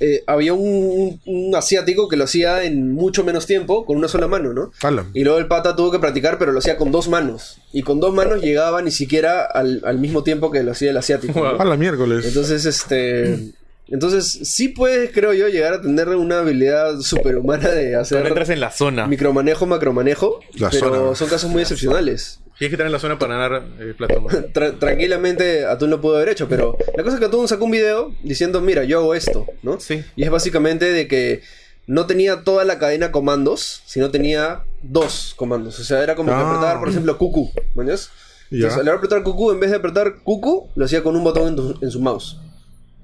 eh, había un, un asiático que lo hacía en mucho menos tiempo, con una sola mano, ¿no? Y luego el pata tuvo que practicar, pero lo hacía con dos manos. Y con dos manos llegaba ni siquiera al, al mismo tiempo que lo hacía el asiático. ¿no? Wow. A la miércoles. Entonces, este. Entonces, sí puedes, creo yo, llegar a tener una habilidad superhumana de Cuando hacer entras en la zona. micromanejo, macromanejo. La pero zona. son casos muy excepcionales. Tienes que estar en la zona para ganar eh, plata. (laughs) Tra- tranquilamente Atún lo pudo haber hecho, pero la cosa es que Atún sacó un video diciendo, mira, yo hago esto, ¿no? Sí. Y es básicamente de que no tenía toda la cadena comandos, sino tenía dos comandos. O sea, era como que Ah. apretar, por ejemplo, QQ, ¿mañas? Ya. Entonces, al apretar QQ, en vez de apretar QQ, lo hacía con un botón en, tu- en su mouse.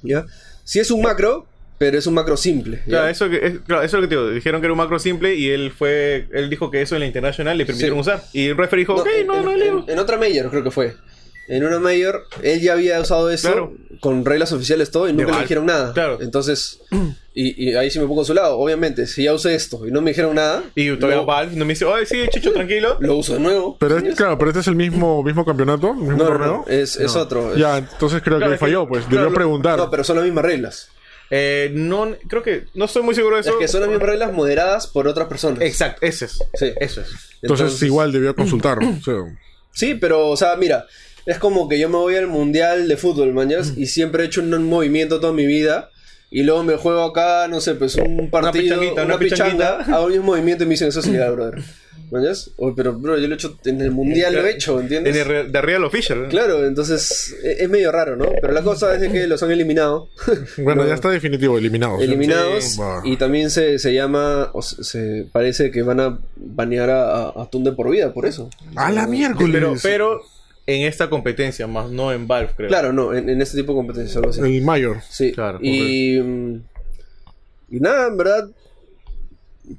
¿Ya? Si es un macro, pero es un macro simple. ¿ya? Claro, eso, que, es, claro, eso es lo que te digo. Dijeron que era un macro simple y él fue él dijo que eso en la International le permitieron Sí. usar. Y el referee dijo, ok, en, no, en- no, en- en otra Mayor creo que fue. En una Mayor, él ya había usado eso Claro. con reglas oficiales todo y nunca le dijeron nada. Claro. Entonces, y, y ahí sí me pongo a su lado. Obviamente, si ya usé esto y no me dijeron nada, Y todavía lo, Valve no me dice, oye, sí, Chicho, tranquilo. lo uso de nuevo. Pero es, claro, pero este es el mismo, mismo campeonato, el mismo No, no, torneo. no, es, es otro. Ya, entonces creo Claro, que es que- falló, pues. claro, Debió lo- preguntar. No, pero son las mismas reglas. Eh, no, creo que, no estoy muy seguro de eso. Es que son las mismas reglas moderadas por otras personas. Exacto, ese es. Sí. Eso es. entonces, igual debió consultar. o sea, Sí, pero, o sea, mira, es como que yo me voy al mundial de fútbol, mañas, y siempre he hecho un movimiento toda mi vida. Y luego me juego acá, no sé, pues un partido, pichanguita, una, una pichanga, hago mismo movimiento y me dicen eso es ilegal, brother. ¿Mañas? Oye, pero, bro, yo lo he hecho en el mundial, lo he hecho, ¿entiendes? En el de Real Official. Claro, entonces e- es medio raro, ¿no? Pero la cosa es que los han eliminado. (laughs) bueno, No. ya (laughs) está definitivo, eliminados. eliminados Sí, y también se, se llama o se, se parece que van a banear a, a Atún de por vida por eso A la miércoles. Pero, pero en esta competencia, más no en Valve, creo. claro no en, en este tipo de competencias algo así El mayor. sí Claro, y mm, y nada en verdad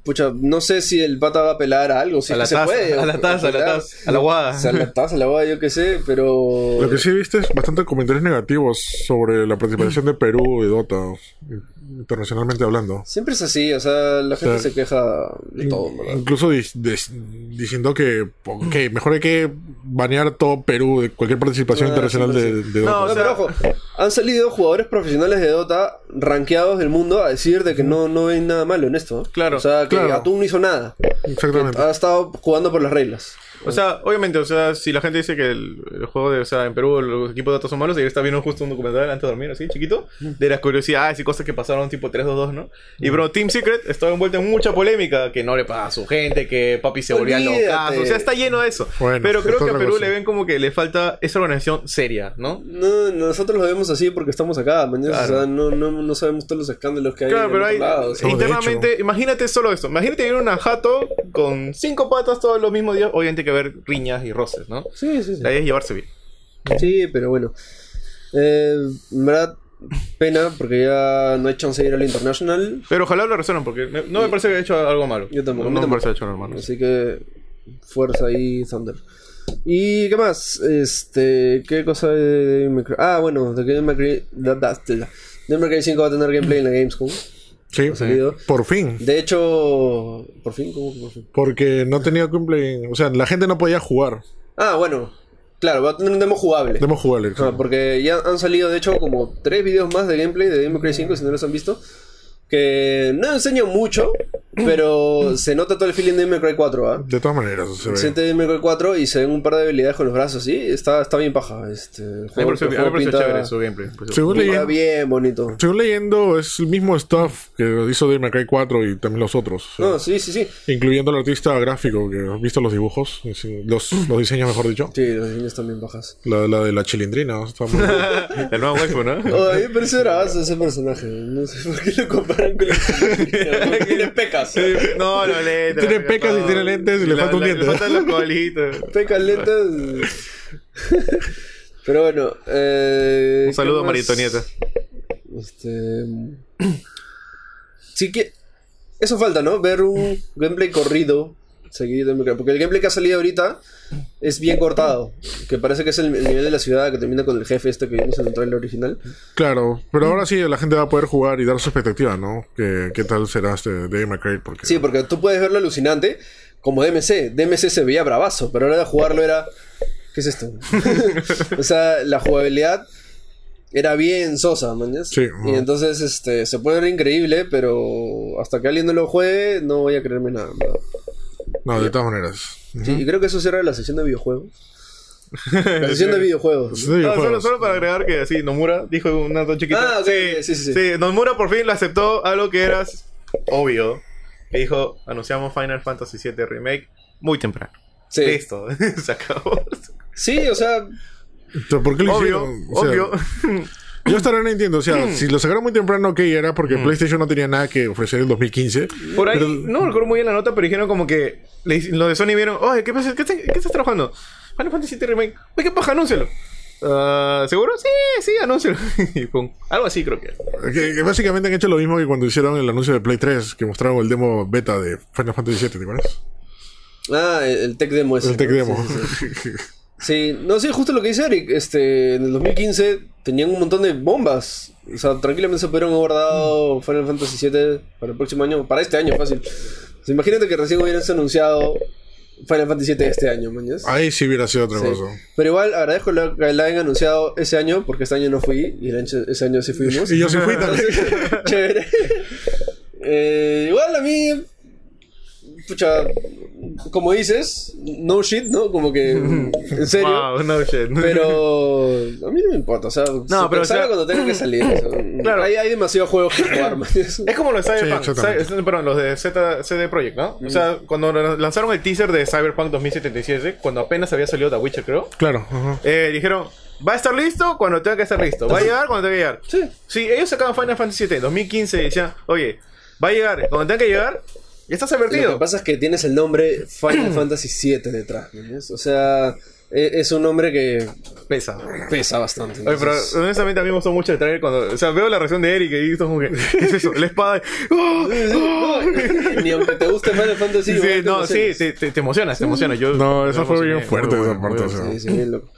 pucha no sé si el pata va a apelar a algo si a es la que se puede a la taza, a la taza, a la guada. O sea, a la taza, a la guada, yo qué sé, pero... Lo que sí viste es bastante comentarios negativos sobre la participación de Perú y Dota. Internacionalmente hablando. Siempre es así, o sea, la gente sea, se queja de todo, ¿verdad? Incluso di- diciendo que, que mejor hay que banear todo Perú de cualquier participación Ah, internacional sí, de, Dota. o No, sea- pero ojo, han salido jugadores profesionales de Dota rankeados del mundo a decir de que no, no ven nada malo en esto. Claro, O sea, que claro. Atún no hizo nada. Exactamente. Ha estado jugando por las reglas. O sea, obviamente, o sea, si la gente dice que el, el juego de, o sea, en Perú los equipos de datos son malos, ayer estaba viendo justo un documental antes de dormir, así, chiquito, de las curiosidades y cosas que pasaron tipo 3-2-2, ¿no? Y bro, Team Secret estaba envuelto en mucha polémica, que no le paga a su gente, que papi se volvía Olvídate. locazo, o sea, está lleno de eso. Bueno, Pero creo que a Perú cosa. le ven como que le falta esa organización seria, ¿no? No, nosotros lo vemos así porque estamos acá, man. Claro. O sea, no, no, no sabemos todos los escándalos que hay Claro, en pero hay, lado, internamente, imagínate solo esto. Imagínate ir a una jato con cinco patas todos los mismos días. Obviamente que haber riñas y roces, ¿no? Sí, sí, sí. La idea es llevarse bien. Sí, pero bueno. Eh, en verdad, pena porque ya no hay chance de ir al International. Pero ojalá lo resuelvan porque me- no me parece que haya hecho algo malo. Yo tampoco, No me tampoco. parece que haya hecho algo malo. Así que fuerza ahí, Thunder. ¿Y qué más? Este, ¿qué cosa de Devil May Cry? Ah, bueno, de Devil May Cry, da- da- da- Devil May Cry 5 va a tener gameplay en la Gamescom. Sí, por fin. De hecho, por fin, ¿cómo que por fin? Porque no tenía cumple. O sea, la gente no podía jugar. Ah, bueno, claro, va a tener un demo jugable. Demo jugable. Ah, porque ya han salido, de hecho, como tres videos más de gameplay de Cry 5, si no los han visto. Que no enseñan mucho, pero se nota todo el feeling de Cry 4, ¿ah? De todas maneras, se ve. siente May Cry 4 y se ven un par de habilidades con los brazos, sí, está, está bien paja. Este, el me juego, pareció, el a mí me juego pareció pinta- chévere su gameplay. Según leí- bien bonito. Según leyendo, es el mismo stuff que hizo May Cry 4 y también los otros. o sea, No, sí, sí, sí. Incluyendo al artista gráfico que has visto los dibujos, los, los diseños, mejor dicho. Sí, los diseños están bien bajas. La, la de la chilindrina. está muy- (laughs) El nuevo waifu, ¿no? A mí me parece bravazo ese personaje. No sé por qué lo comparan (laughs) Tiene pecas. No, los lentes. Tiene pecas y tiene lentes y le falta un diente. Le faltan los colitos. Pecas lentas. (laughs) Pero bueno. Eh, Un saludo ¿qué a más? Maritonieta. Este. Sí que. Eso falta, ¿no? Ver un gameplay corrido. Seguido. Porque el gameplay que ha salido ahorita es bien cortado. Que parece que es el, el nivel de la ciudad que termina con el jefe este que vimos en el trailer original. Claro, pero ahora sí la gente va a poder jugar y dar su expectativa, ¿no? ¿Qué, qué tal será este May Cry? Porque Sí, porque tú puedes verlo alucinante como DMC. DMC se veía bravazo, pero ahora de jugarlo era. ¿Qué es esto? (laughs) (laughs) o sea, la jugabilidad era bien sosa, man. Sí, Y ujú. entonces este, se puede ver increíble, pero hasta que alguien no lo juegue, no voy a creerme nada. verdad. No, de todas maneras. Sí, y creo que eso cierra la sesión de videojuegos. (laughs) La sesión de videojuegos. Sí, No, solo, videojuegos. solo para agregar que así, Nomura dijo una ton chiquita. Ah, ok, sí, sí, sí. Sí, Nomura por fin le aceptó algo que era obvio. Que dijo, anunciamos Final Fantasy VII Remake muy temprano. Sí. Listo, (laughs) se acabó. Sí, o sea, Pero ¿Por qué lo Obvio, hicieron? O sea, obvio. Yo hasta ahora no entiendo. O sea, si lo sacaron muy temprano, ok, era porque PlayStation no tenía nada que ofrecer en 2015. Por ahí, Pero- no recuerdo muy bien la nota, pero dijeron como que le- los de Sony vieron, oye, ¿qué, pasa? ¿Qué, estás- qué estás trabajando? Final Fantasy VII Remake. Oye, ¿qué paja? Anúncialo. Ah, ¿Seguro? Sí, sí, anúncialo. (laughs) Algo así creo que. Que, que básicamente han hecho lo mismo que cuando hicieron el anuncio de Play 3, que mostraron el demo beta de Final Fantasy VII, ¿te acuerdas? ah, el, el tech demo ese. El tech ¿no? demo. Sí, sí, sí. (laughs) Sí, no, sí, justo lo que dice Eric. Este, en el 2015 tenían un montón de bombas. O sea, tranquilamente se pudieron haber dado Final Fantasy VII para el próximo año, para este año, fácil. O sea, imagínate que recién hubieran anunciado Final Fantasy VII este año, mañas. Ahí sí hubiera sido otra Sí. cosa. Pero igual agradezco lo que la hayan anunciado ese año, porque este año no fui y ese año sí fuimos. Y yo sí fui también. (laughs) Chévere. (laughs) Eh, igual a mí. Pucha. Como dices, no shit, ¿no? Como que. (laughs) En serio. Wow, no shit. (laughs) Pero. A mí no me importa, o sea. No, pero, o sea- cuando tenga que salir. o sea, (laughs) Claro. Hay, hay demasiados juegos que jugar, man. Es como los de Cyberpunk. Sí. Cy- perdón, los de Z, CD Projekt, ¿no? O sea, cuando lanzaron el teaser de Cyberpunk 2077, cuando apenas había salido The Witcher, creo, Claro. eh, dijeron, va a estar listo cuando tenga que estar listo. Va a llegar cuando tenga que llegar. Sí. Sí, ellos sacaban Final Fantasy VII en 2015 y decían, oye, va a llegar cuando tenga que llegar, ya estás Lo advertido. que pasa es que tienes el nombre Final (clears throat) Fantasy VII detrás. O sea, eh, es un hombre que Pesa. pesa bastante. Oye, pero honestamente a mí me gustó mucho el trailer cuando... O sea, veo la reacción de Eric y esto como que... ¿Qué (laughs) es eso? La espada... y- ¡Oh! (laughs) ¡Oh! Ni aunque te guste Final Fantasy. Sí, te no, sí, emocionas. te, te, te emocionas, te emocionas. Yo, No, eso fue bien fuerte, muy esa bueno, parte, muy o sea. bueno. Sí, sí, bien loco.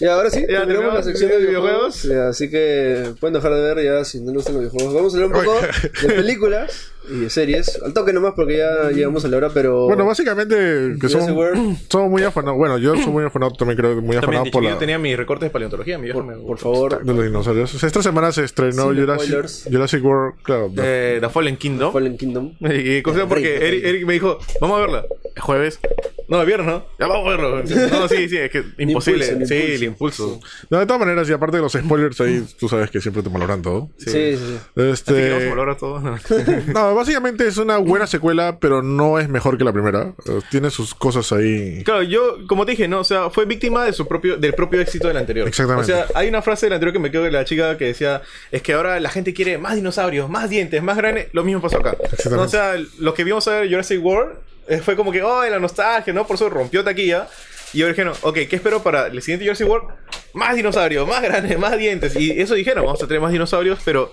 Y ahora sí, Ya, terminamos la sección de de videojuegos. videojuegos. eh, Así que pueden dejar de ver ya si no les gustan los videojuegos. Vamos a hablar un poco de películas (laughs) y de series. Al toque nomás porque ya llegamos a la hora, pero. Bueno, básicamente que Jurassic somos, World. somos muy afanados. Bueno, yo soy muy afanado, también creo que muy afanado por la, tenía mis recortes de paleontología, mi viejo me... por favor, de los dinosaurios. O sea, esta semana se estrenó Sin Jurassic, spoilers. Jurassic World, claro. Eh, The Fallen Kingdom. Fallen Kingdom. (laughs) Y cosa porque Eric. Eric me dijo, vamos a verla. ¿Es jueves? No, es viernes, ¿no? Ya vamos a verlo. (laughs) No, sí, sí, es que imposible. impulso, sí, impulso. el impulso. No, de todas maneras, y aparte de los spoilers ahí, tú sabes que siempre te malogran todo. Sí, sí, sí. Así que vamos a Este, valorar todo. (laughs) No. Básicamente es una buena (clears throat) secuela, pero no es mejor que la primera. Eh, Tiene sus cosas ahí. Claro, yo, como te dije, ¿no? O sea, fue víctima de su propio, del propio éxito del anterior. Exactamente. O sea, hay una frase del anterior que me quedó de la chica que decía, es que ahora la gente quiere más dinosaurios, más dientes, más grandes. Lo mismo pasó acá. Exactamente. O sea, lo que vimos a ver Jurassic World eh, fue como que, oh, la nostalgia, ¿no? Por eso rompió taquilla. Y yo dijeron, ok, ¿qué espero para el siguiente Jurassic World? Más dinosaurios, más grandes, más dientes. Y eso dijeron, vamos a tener más dinosaurios, pero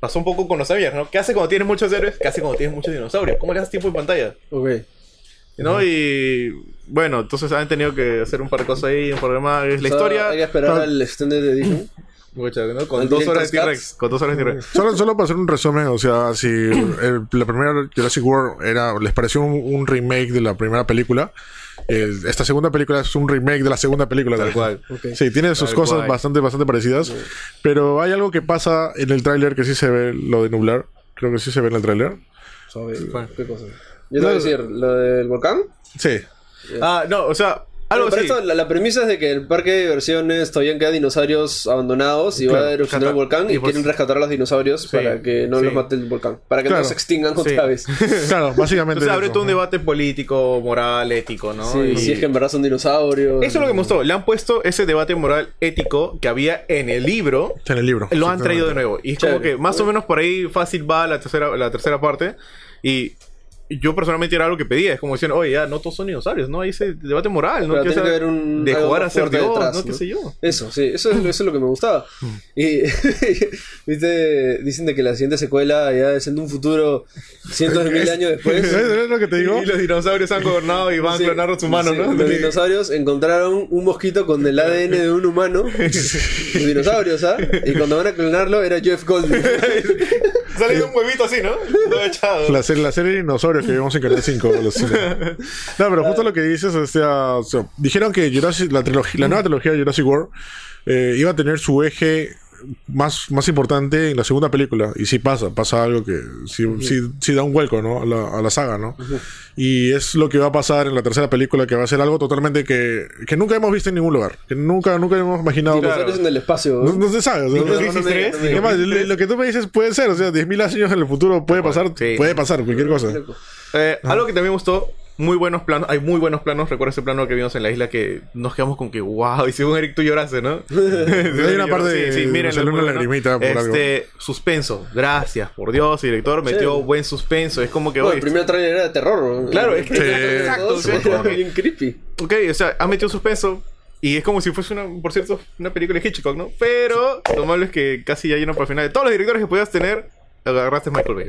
pasó un poco con los Avengers, ¿no? ¿Qué hace cuando tienes muchos héroes? ¿Qué hace cuando tienes muchos dinosaurios? ¿Cómo le das tiempo en pantalla? Ok. ¿No? Y bueno, entonces han tenido que hacer un par de cosas ahí, un par de más. La O sea, historia, Hay que esperar al Extended Edition. Con dos horas de T-Rex. Con dos horas de T-Rex. Solo, solo para hacer un resumen, o sea, si el- la primera Jurassic World era, les pareció un, un remake de la primera película, el- esta segunda película es un remake de la segunda película. Tal cual. Sí, tiene sus Tal cosas cual. bastante, bastante parecidas, pero hay algo que pasa en el tráiler que sí se ve, lo de nublar, creo que sí se ve en el tráiler. ¿Qué cosa? Yo te voy a decir, lo del volcán. Sí, Ah, no, o sea, algo Bueno, esto, la, la premisa es de que el parque de diversiones todavía quedan dinosaurios abandonados y va a erupcionar el volcán y, y pues- quieren rescatar a los dinosaurios Sí, para que no sí. los mate el volcán, para que Claro. no se extingan otra vez. (laughs) claro, básicamente. Entonces abre todo un debate político, moral, ético, ¿no? Sí, Y- si es que en verdad son dinosaurios. Eso es lo que me gustó. Le han puesto ese debate moral ético que había en el libro. En el libro. Lo han traído de nuevo. Y es como que más o menos por ahí fácil va la tercera, la tercera parte. Y yo personalmente era algo que pedía. Es como decían, oye, ya no todos son dinosaurios, ¿no? Hay ese debate moral, ¿no? Pero tiene que haber un- de jugar a ser Dios, detrás, ¿no? ¿no? ¿Qué sé yo? Eso, sí, eso es, eso es lo que me gustaba. Y (laughs) ¿viste? dicen de que la siguiente secuela ya es en un futuro cientos de mil años después. (laughs) ¿Ves ves lo que te digo? Y los dinosaurios han gobernado y van a Sí, clonar a los humanos, sí, ¿no? Los dinosaurios encontraron un mosquito con el ADN de un humano. (laughs) Los dinosaurios, ¿ah? Y cuando van a clonarlo era Jeff Goldblum. (laughs) Sale un huevito así, ¿no? Todo echado. La serie, la serie de dinosaurios que vimos en Canal 5. los cine. (laughs) No, pero justo lo que dices, o sea, o sea, dijeron que Jurassic- la, trilogía- la nueva trilogía de Jurassic World eh, iba a tener su eje más, más importante en la segunda película. Y sí pasa, pasa algo que sí, sí, sí da un vuelco, ¿no? A la, a la saga, ¿no? Y es lo que va a pasar en la tercera película, que va a ser algo totalmente que, que nunca hemos visto en ningún lugar. Que nunca, nunca hemos imaginado. Dinosaurios en el espacio. No, no se sabe. o sea, Dino no- Crisis no me- 3, no me- Dino Además, lo, 3. lo que tú me dices puede ser, o sea, 10.000 años en el futuro puede pasar, Sí. puede pasar, cualquier cosa. Eh, algo que también me gustó, muy buenos planos, hay muy buenos planos, recuerda ese plano que vimos en la isla que nos quedamos con que wow, y según Eric tú lloraste, ¿no? (laughs) (laughs) Hay una parte de- miren, salió una lagrimita por Este, suspenso, gracias, por Dios, el director metió Sí. buen suspenso, es como que Bueno, oye, el primer trailer era de terror. ¿no? Claro, es que- exacto, sí. Era bien creepy. ok, o sea, ha metido suspenso. Y es como si fuese una, por cierto, una película de Hitchcock, ¿no? Pero lo malo es que casi ya lleno para el final. De todos los directores que podías tener, agarraste Michael Bay.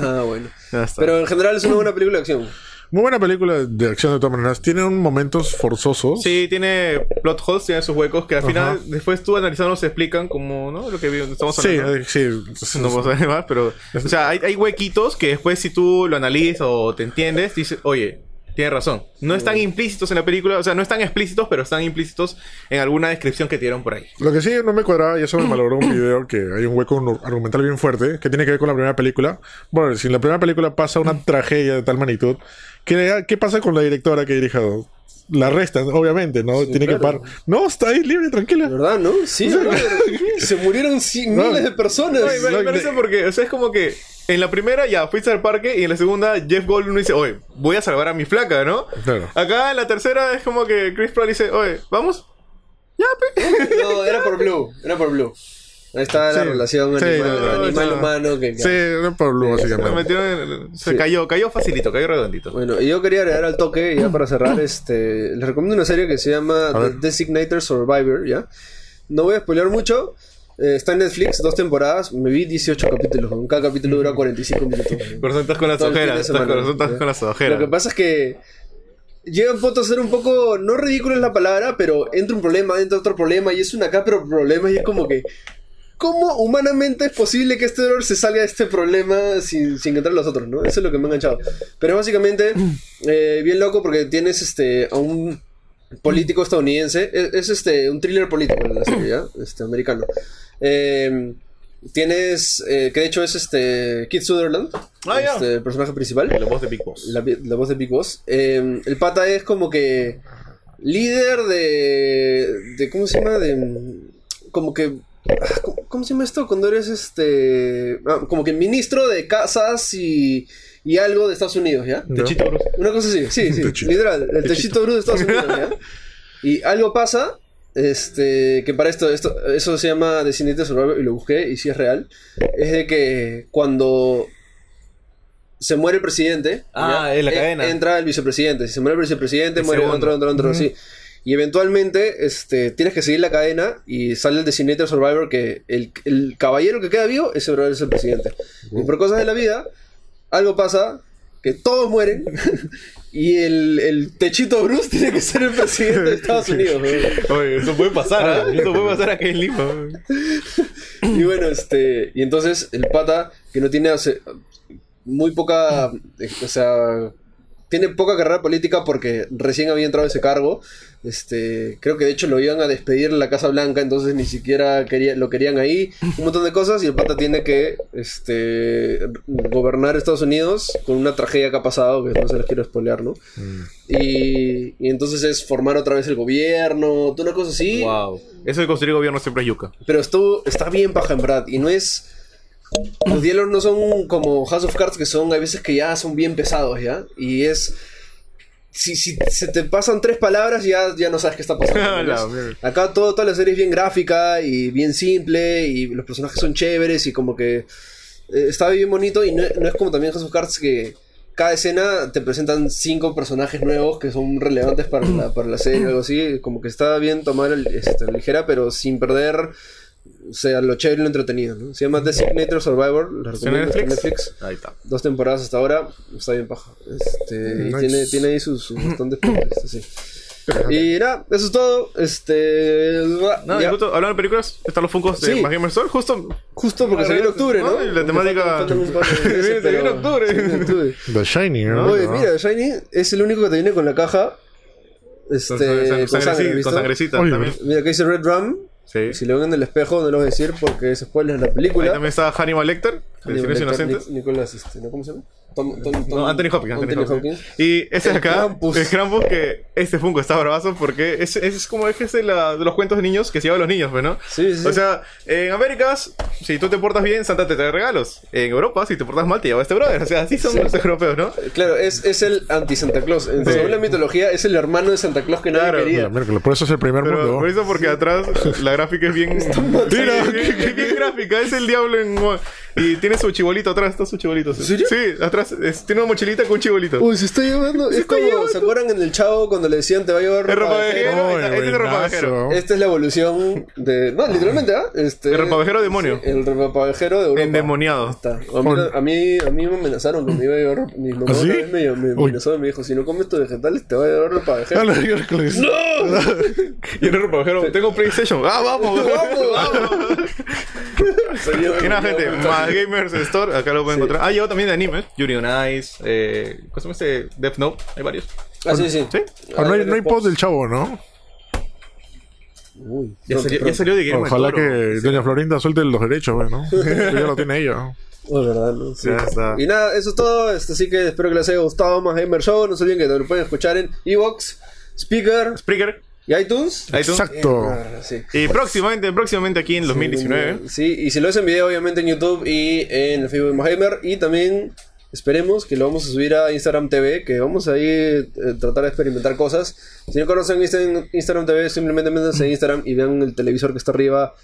Ah, bueno. (laughs) Pero en general es una buena película de acción. Muy buena película de acción de todas maneras. Tiene un momentos forzosos. Sí, tiene plot holes, tiene sus huecos que al final, Ajá. después tú analizando se explican como, ¿no? Lo que estamos Sí, hablando. eh, sí. No vamos a ver más, pero... O sea, hay, hay huequitos que después si tú lo analizas o te entiendes, dices, oye, tienes razón. No están implícitos en la película, o sea, no están explícitos, pero están implícitos en alguna descripción que dieron por ahí. Lo que sí no me cuadraba, y eso me malogró un video, que hay un hueco argumental bien fuerte, que tiene que ver con la primera película. Bueno, si en la primera película pasa una tragedia de tal magnitud, ¿qué, qué pasa con la directora que dirija? La arrestan, obviamente, ¿no? tiene que parar. No, está ahí libre, tranquila. ¿De verdad, no? Sí. Se murieron (laughs) No. miles de personas. No, y me, me parece porque, o sea, es como que en la primera ya fuiste al parque y en la segunda Jeff Goldblum dice, oye, voy a salvar a mi flaca, ¿no? Claro. Acá en la tercera es como que Chris Pratt dice, oye, vamos. Ya, pe. No, era por Blue. Era por Blue. Ahí está la Sí. relación Sí, animal- no, no, animal-humano. que, Sí, no Se básicamente. en- se Sí. cayó, cayó facilito, cayó redondito. Bueno, y yo quería agregar al toque, ya para cerrar, (clears throat) este, les recomiendo una serie que se llama The ver. Designated Survivor, ¿ya? No voy a spoilear mucho, eh, está en Netflix, dos temporadas, me vi 18 capítulos, cada capítulo dura 45 minutos. Por eso estás con las ojeras, estás con, estás ¿ya? con las Lo ojeras. que pasa es que llega un punto a ser un poco, no ridículo es la palabra, pero entra un problema, entra otro problema, y es una capa de problemas, y es como que, ¿cómo humanamente es posible que este dolor se salga de este problema sin, sin entrar los otros, no? Eso es lo que me ha enganchado. Pero básicamente, (clears throat) eh, bien loco porque tienes este, a un político estadounidense, es, es, este, un thriller político en la serie, ¿ya? (clears throat) Este, americano. Eh, Tienes, eh, que de hecho es este Kid Sutherland, Ah, ya. este, el personaje principal La voz de Big Boss. la, la voz de Big Boss. Eh, el pata es como que líder de, de ¿cómo se llama? De como que ¿cómo, se llama esto? Cuando eres este ah, como que ministro de casas y, y algo de Estados Unidos, ¿ya? Techito Bruce. Una cosa así, sí, sí, Techito. literal, el techito bruto de Estados Unidos, ¿ya? (laughs) Y algo pasa, este, que para esto, esto, eso se llama Designated Survivor y lo busqué y sí es real, es de que cuando se muere el presidente, Ah, en la E- cadena. entra el vicepresidente, si se muere el vicepresidente, El muere segundo. otro, otro, otro, sí. Y eventualmente este, tienes que seguir la cadena y sale el Designated Survivor que el, el caballero que queda vivo, ese es el presidente. Y por cosas de la vida, algo pasa que todos mueren (laughs) y el, el techito Bruce tiene que ser el presidente de Estados Unidos. ¿no? Oye, eso puede pasar, ¿ah? Eso puede pasar aquí en Lima. (laughs) Y bueno, este, y entonces el pata que no tiene hace- muy poca, eh, o sea, tiene poca carrera política porque recién había entrado ese cargo. Este, creo que de hecho lo iban a despedir en la Casa Blanca, entonces ni siquiera quería, lo querían ahí. Un montón de cosas y el pata tiene que este, gobernar Estados Unidos con una tragedia que ha pasado, que no se les quiero spoilear, ¿no? Y, y entonces es formar otra vez el gobierno, una cosa así. Wow. Eso de construir gobierno siempre es yuca. Pero esto está bien paja en verdad. Y no es. Los diálogos no son como House of Cards, que son, hay veces que ya son bien pesados, ¿ya? Y es. Si, si se te pasan tres palabras, ya, ya no sabes qué está pasando. (laughs) Acá todo, toda la serie es bien gráfica y bien simple. Y los personajes son chéveres y como que. eh, está bien bonito. Y no, no es como también House of Cards que. Cada escena te presentan cinco personajes nuevos que son relevantes para la, para la serie o algo así. Como que está bien tomar el, este, ligera, pero sin perder o sea, lo chévere y lo entretenido, ¿no? Se llama Designated Survivor, la ¿Está en recomiendo, Netflix? Netflix. Ahí está. Dos temporadas hasta ahora, está bien paja. Este, y tiene, tiene ahí sus, sus bastantes puntos, sí. Y nada, eso es todo. Este. No, ya. justo hablando de películas, están los Funkos de Sí. Más Gamer Store. Justo. Justo porque se viene octubre, ¿no? Y la temática- (laughs) Se viene- octubre. The Shining, ¿no? Oye, mira, Shiny es el único que te viene con la caja. Este. Con, con sangre, con sangrecita Oye, también. Mira, que dice Red Rum. Sí. Si lo ven en el espejo, no lo voy a decir porque es spoiler en la Ahí película. también está Hannibal Lecter, de Hannibal Lecter, Inocentes. Nic- Nicolas, este, ¿no? ¿cómo se llama? Tom- Tom- Tom- No, Anthony Hopkins. Anthony, Anthony Hopkins. Hopkins. Y ese El acá, Krampus. el Krampus, que este Funko está bravazo porque es, es como es es la- de los cuentos de niños que se llevan los niños, pues, ¿no? Sí, sí, sí. O sea, en Américas, si tú te portas bien, Santa te trae regalos. En Europa, si te portas mal, te lleva este brother. O sea, así son Sí. los europeos, ¿no? Claro, es, es el anti-Santa Claus. En Sí. según la mitología, es el hermano de Santa Claus que nadie Claro. quería. Mira, por eso es el primer Pero mundo. por eso, porque atrás la gráfica es bien. (laughs) Mira, bien, bien- bien gráfica. Es el diablo en. Y tiene su chibolito atrás, está su chibolito. ¿En serio? Sí, atrás es- tiene una mochilita con un chibolito. Uy, se está llevando. Es está como, llevando. ¿se acuerdan en el chavo cuando le decían te va a llevar ropa ropa de vejero. este es el buenazo. ropavejero. Esta es la evolución de. No, literalmente, ¿ah? Este, El ropavejero demonio. sí, el ropavejero de Europa. Endemoniado. Está. A, mí, a, mí, a mí me amenazaron que me iba a llevar ropa. Mi mamá ¿Ah, sí? una vez me, me Uy. amenazó y me dijo: si no comes tus vegetales, te va a llevar ropavejero. Ah, (laughs) yo que- Y el ropavejero. Tengo PlayStation. ¡Ah, vamos! (laughs) ¡Vamos! Salió- (laughs) Y nada, gente, más Gamers Store, acá lo pueden Sí. encontrar. Ah, llegó también de animes. Yuri on Ice, eh, ¿cómo se llama este? Death Note, hay varios. Ah, sí, sí. ¿Sí? Ah, no hay, no hay post del chavo, ¿no? Uy, Ya, pronto, salió, ya salió de Guillermo Ojalá que Doña Florinda suelte los derechos, ¿no? (laughs) ya lo tiene ella. Verdad, ¿no? Sí. Ya está. Y nada, eso es todo. Este, así que espero que les haya gustado más Gamer Show. No se olviden que lo pueden escuchar en Evox, Speaker Spreaker, y iTunes. iTunes. Exacto. Ah, sí. Y próximamente, próximamente aquí en 2019. Sí, y si lo ves en video, obviamente en YouTube y en el Facebook de Gamer. Y también esperemos que lo vamos a subir a Instagram TV, que vamos a ir eh, tratar de experimentar cosas. Si no conocen Insta- Instagram TV, simplemente métanse en Instagram y vean el televisor que está arriba.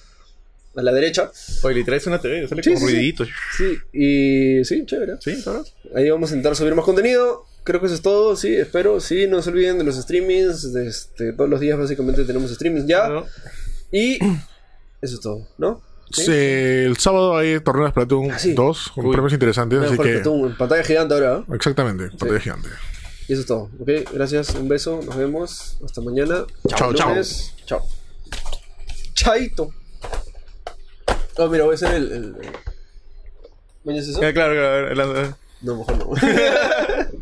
a la derecha. Oye, literal es una TV, sale Sí, con sí, sí. ruiditos. Sí, y sí, chévere. Sí, ¿sabes? Ahí vamos a intentar subir más contenido. Creo que eso es todo, sí, espero. Sí, no se olviden de los streamings. de este, todos los días básicamente tenemos streamings ya. ¿No? Y eso es todo, ¿no? Sí, el sábado hay torneos Splatoon Ah, sí. 2 con Uy. premios interesantes, así que... Splatoon, pantalla gigante ahora. ¿eh? Exactamente, pantalla gigante. Y eso es todo. Ok, gracias, un beso, nos vemos. Hasta mañana. Chao, chao. Chao. Chaito. Oh, mira, voy a hacer el. el... ¿Mañana es eso? Ah, claro, claro. la- la- No, mejor no. (laughs) (laughs)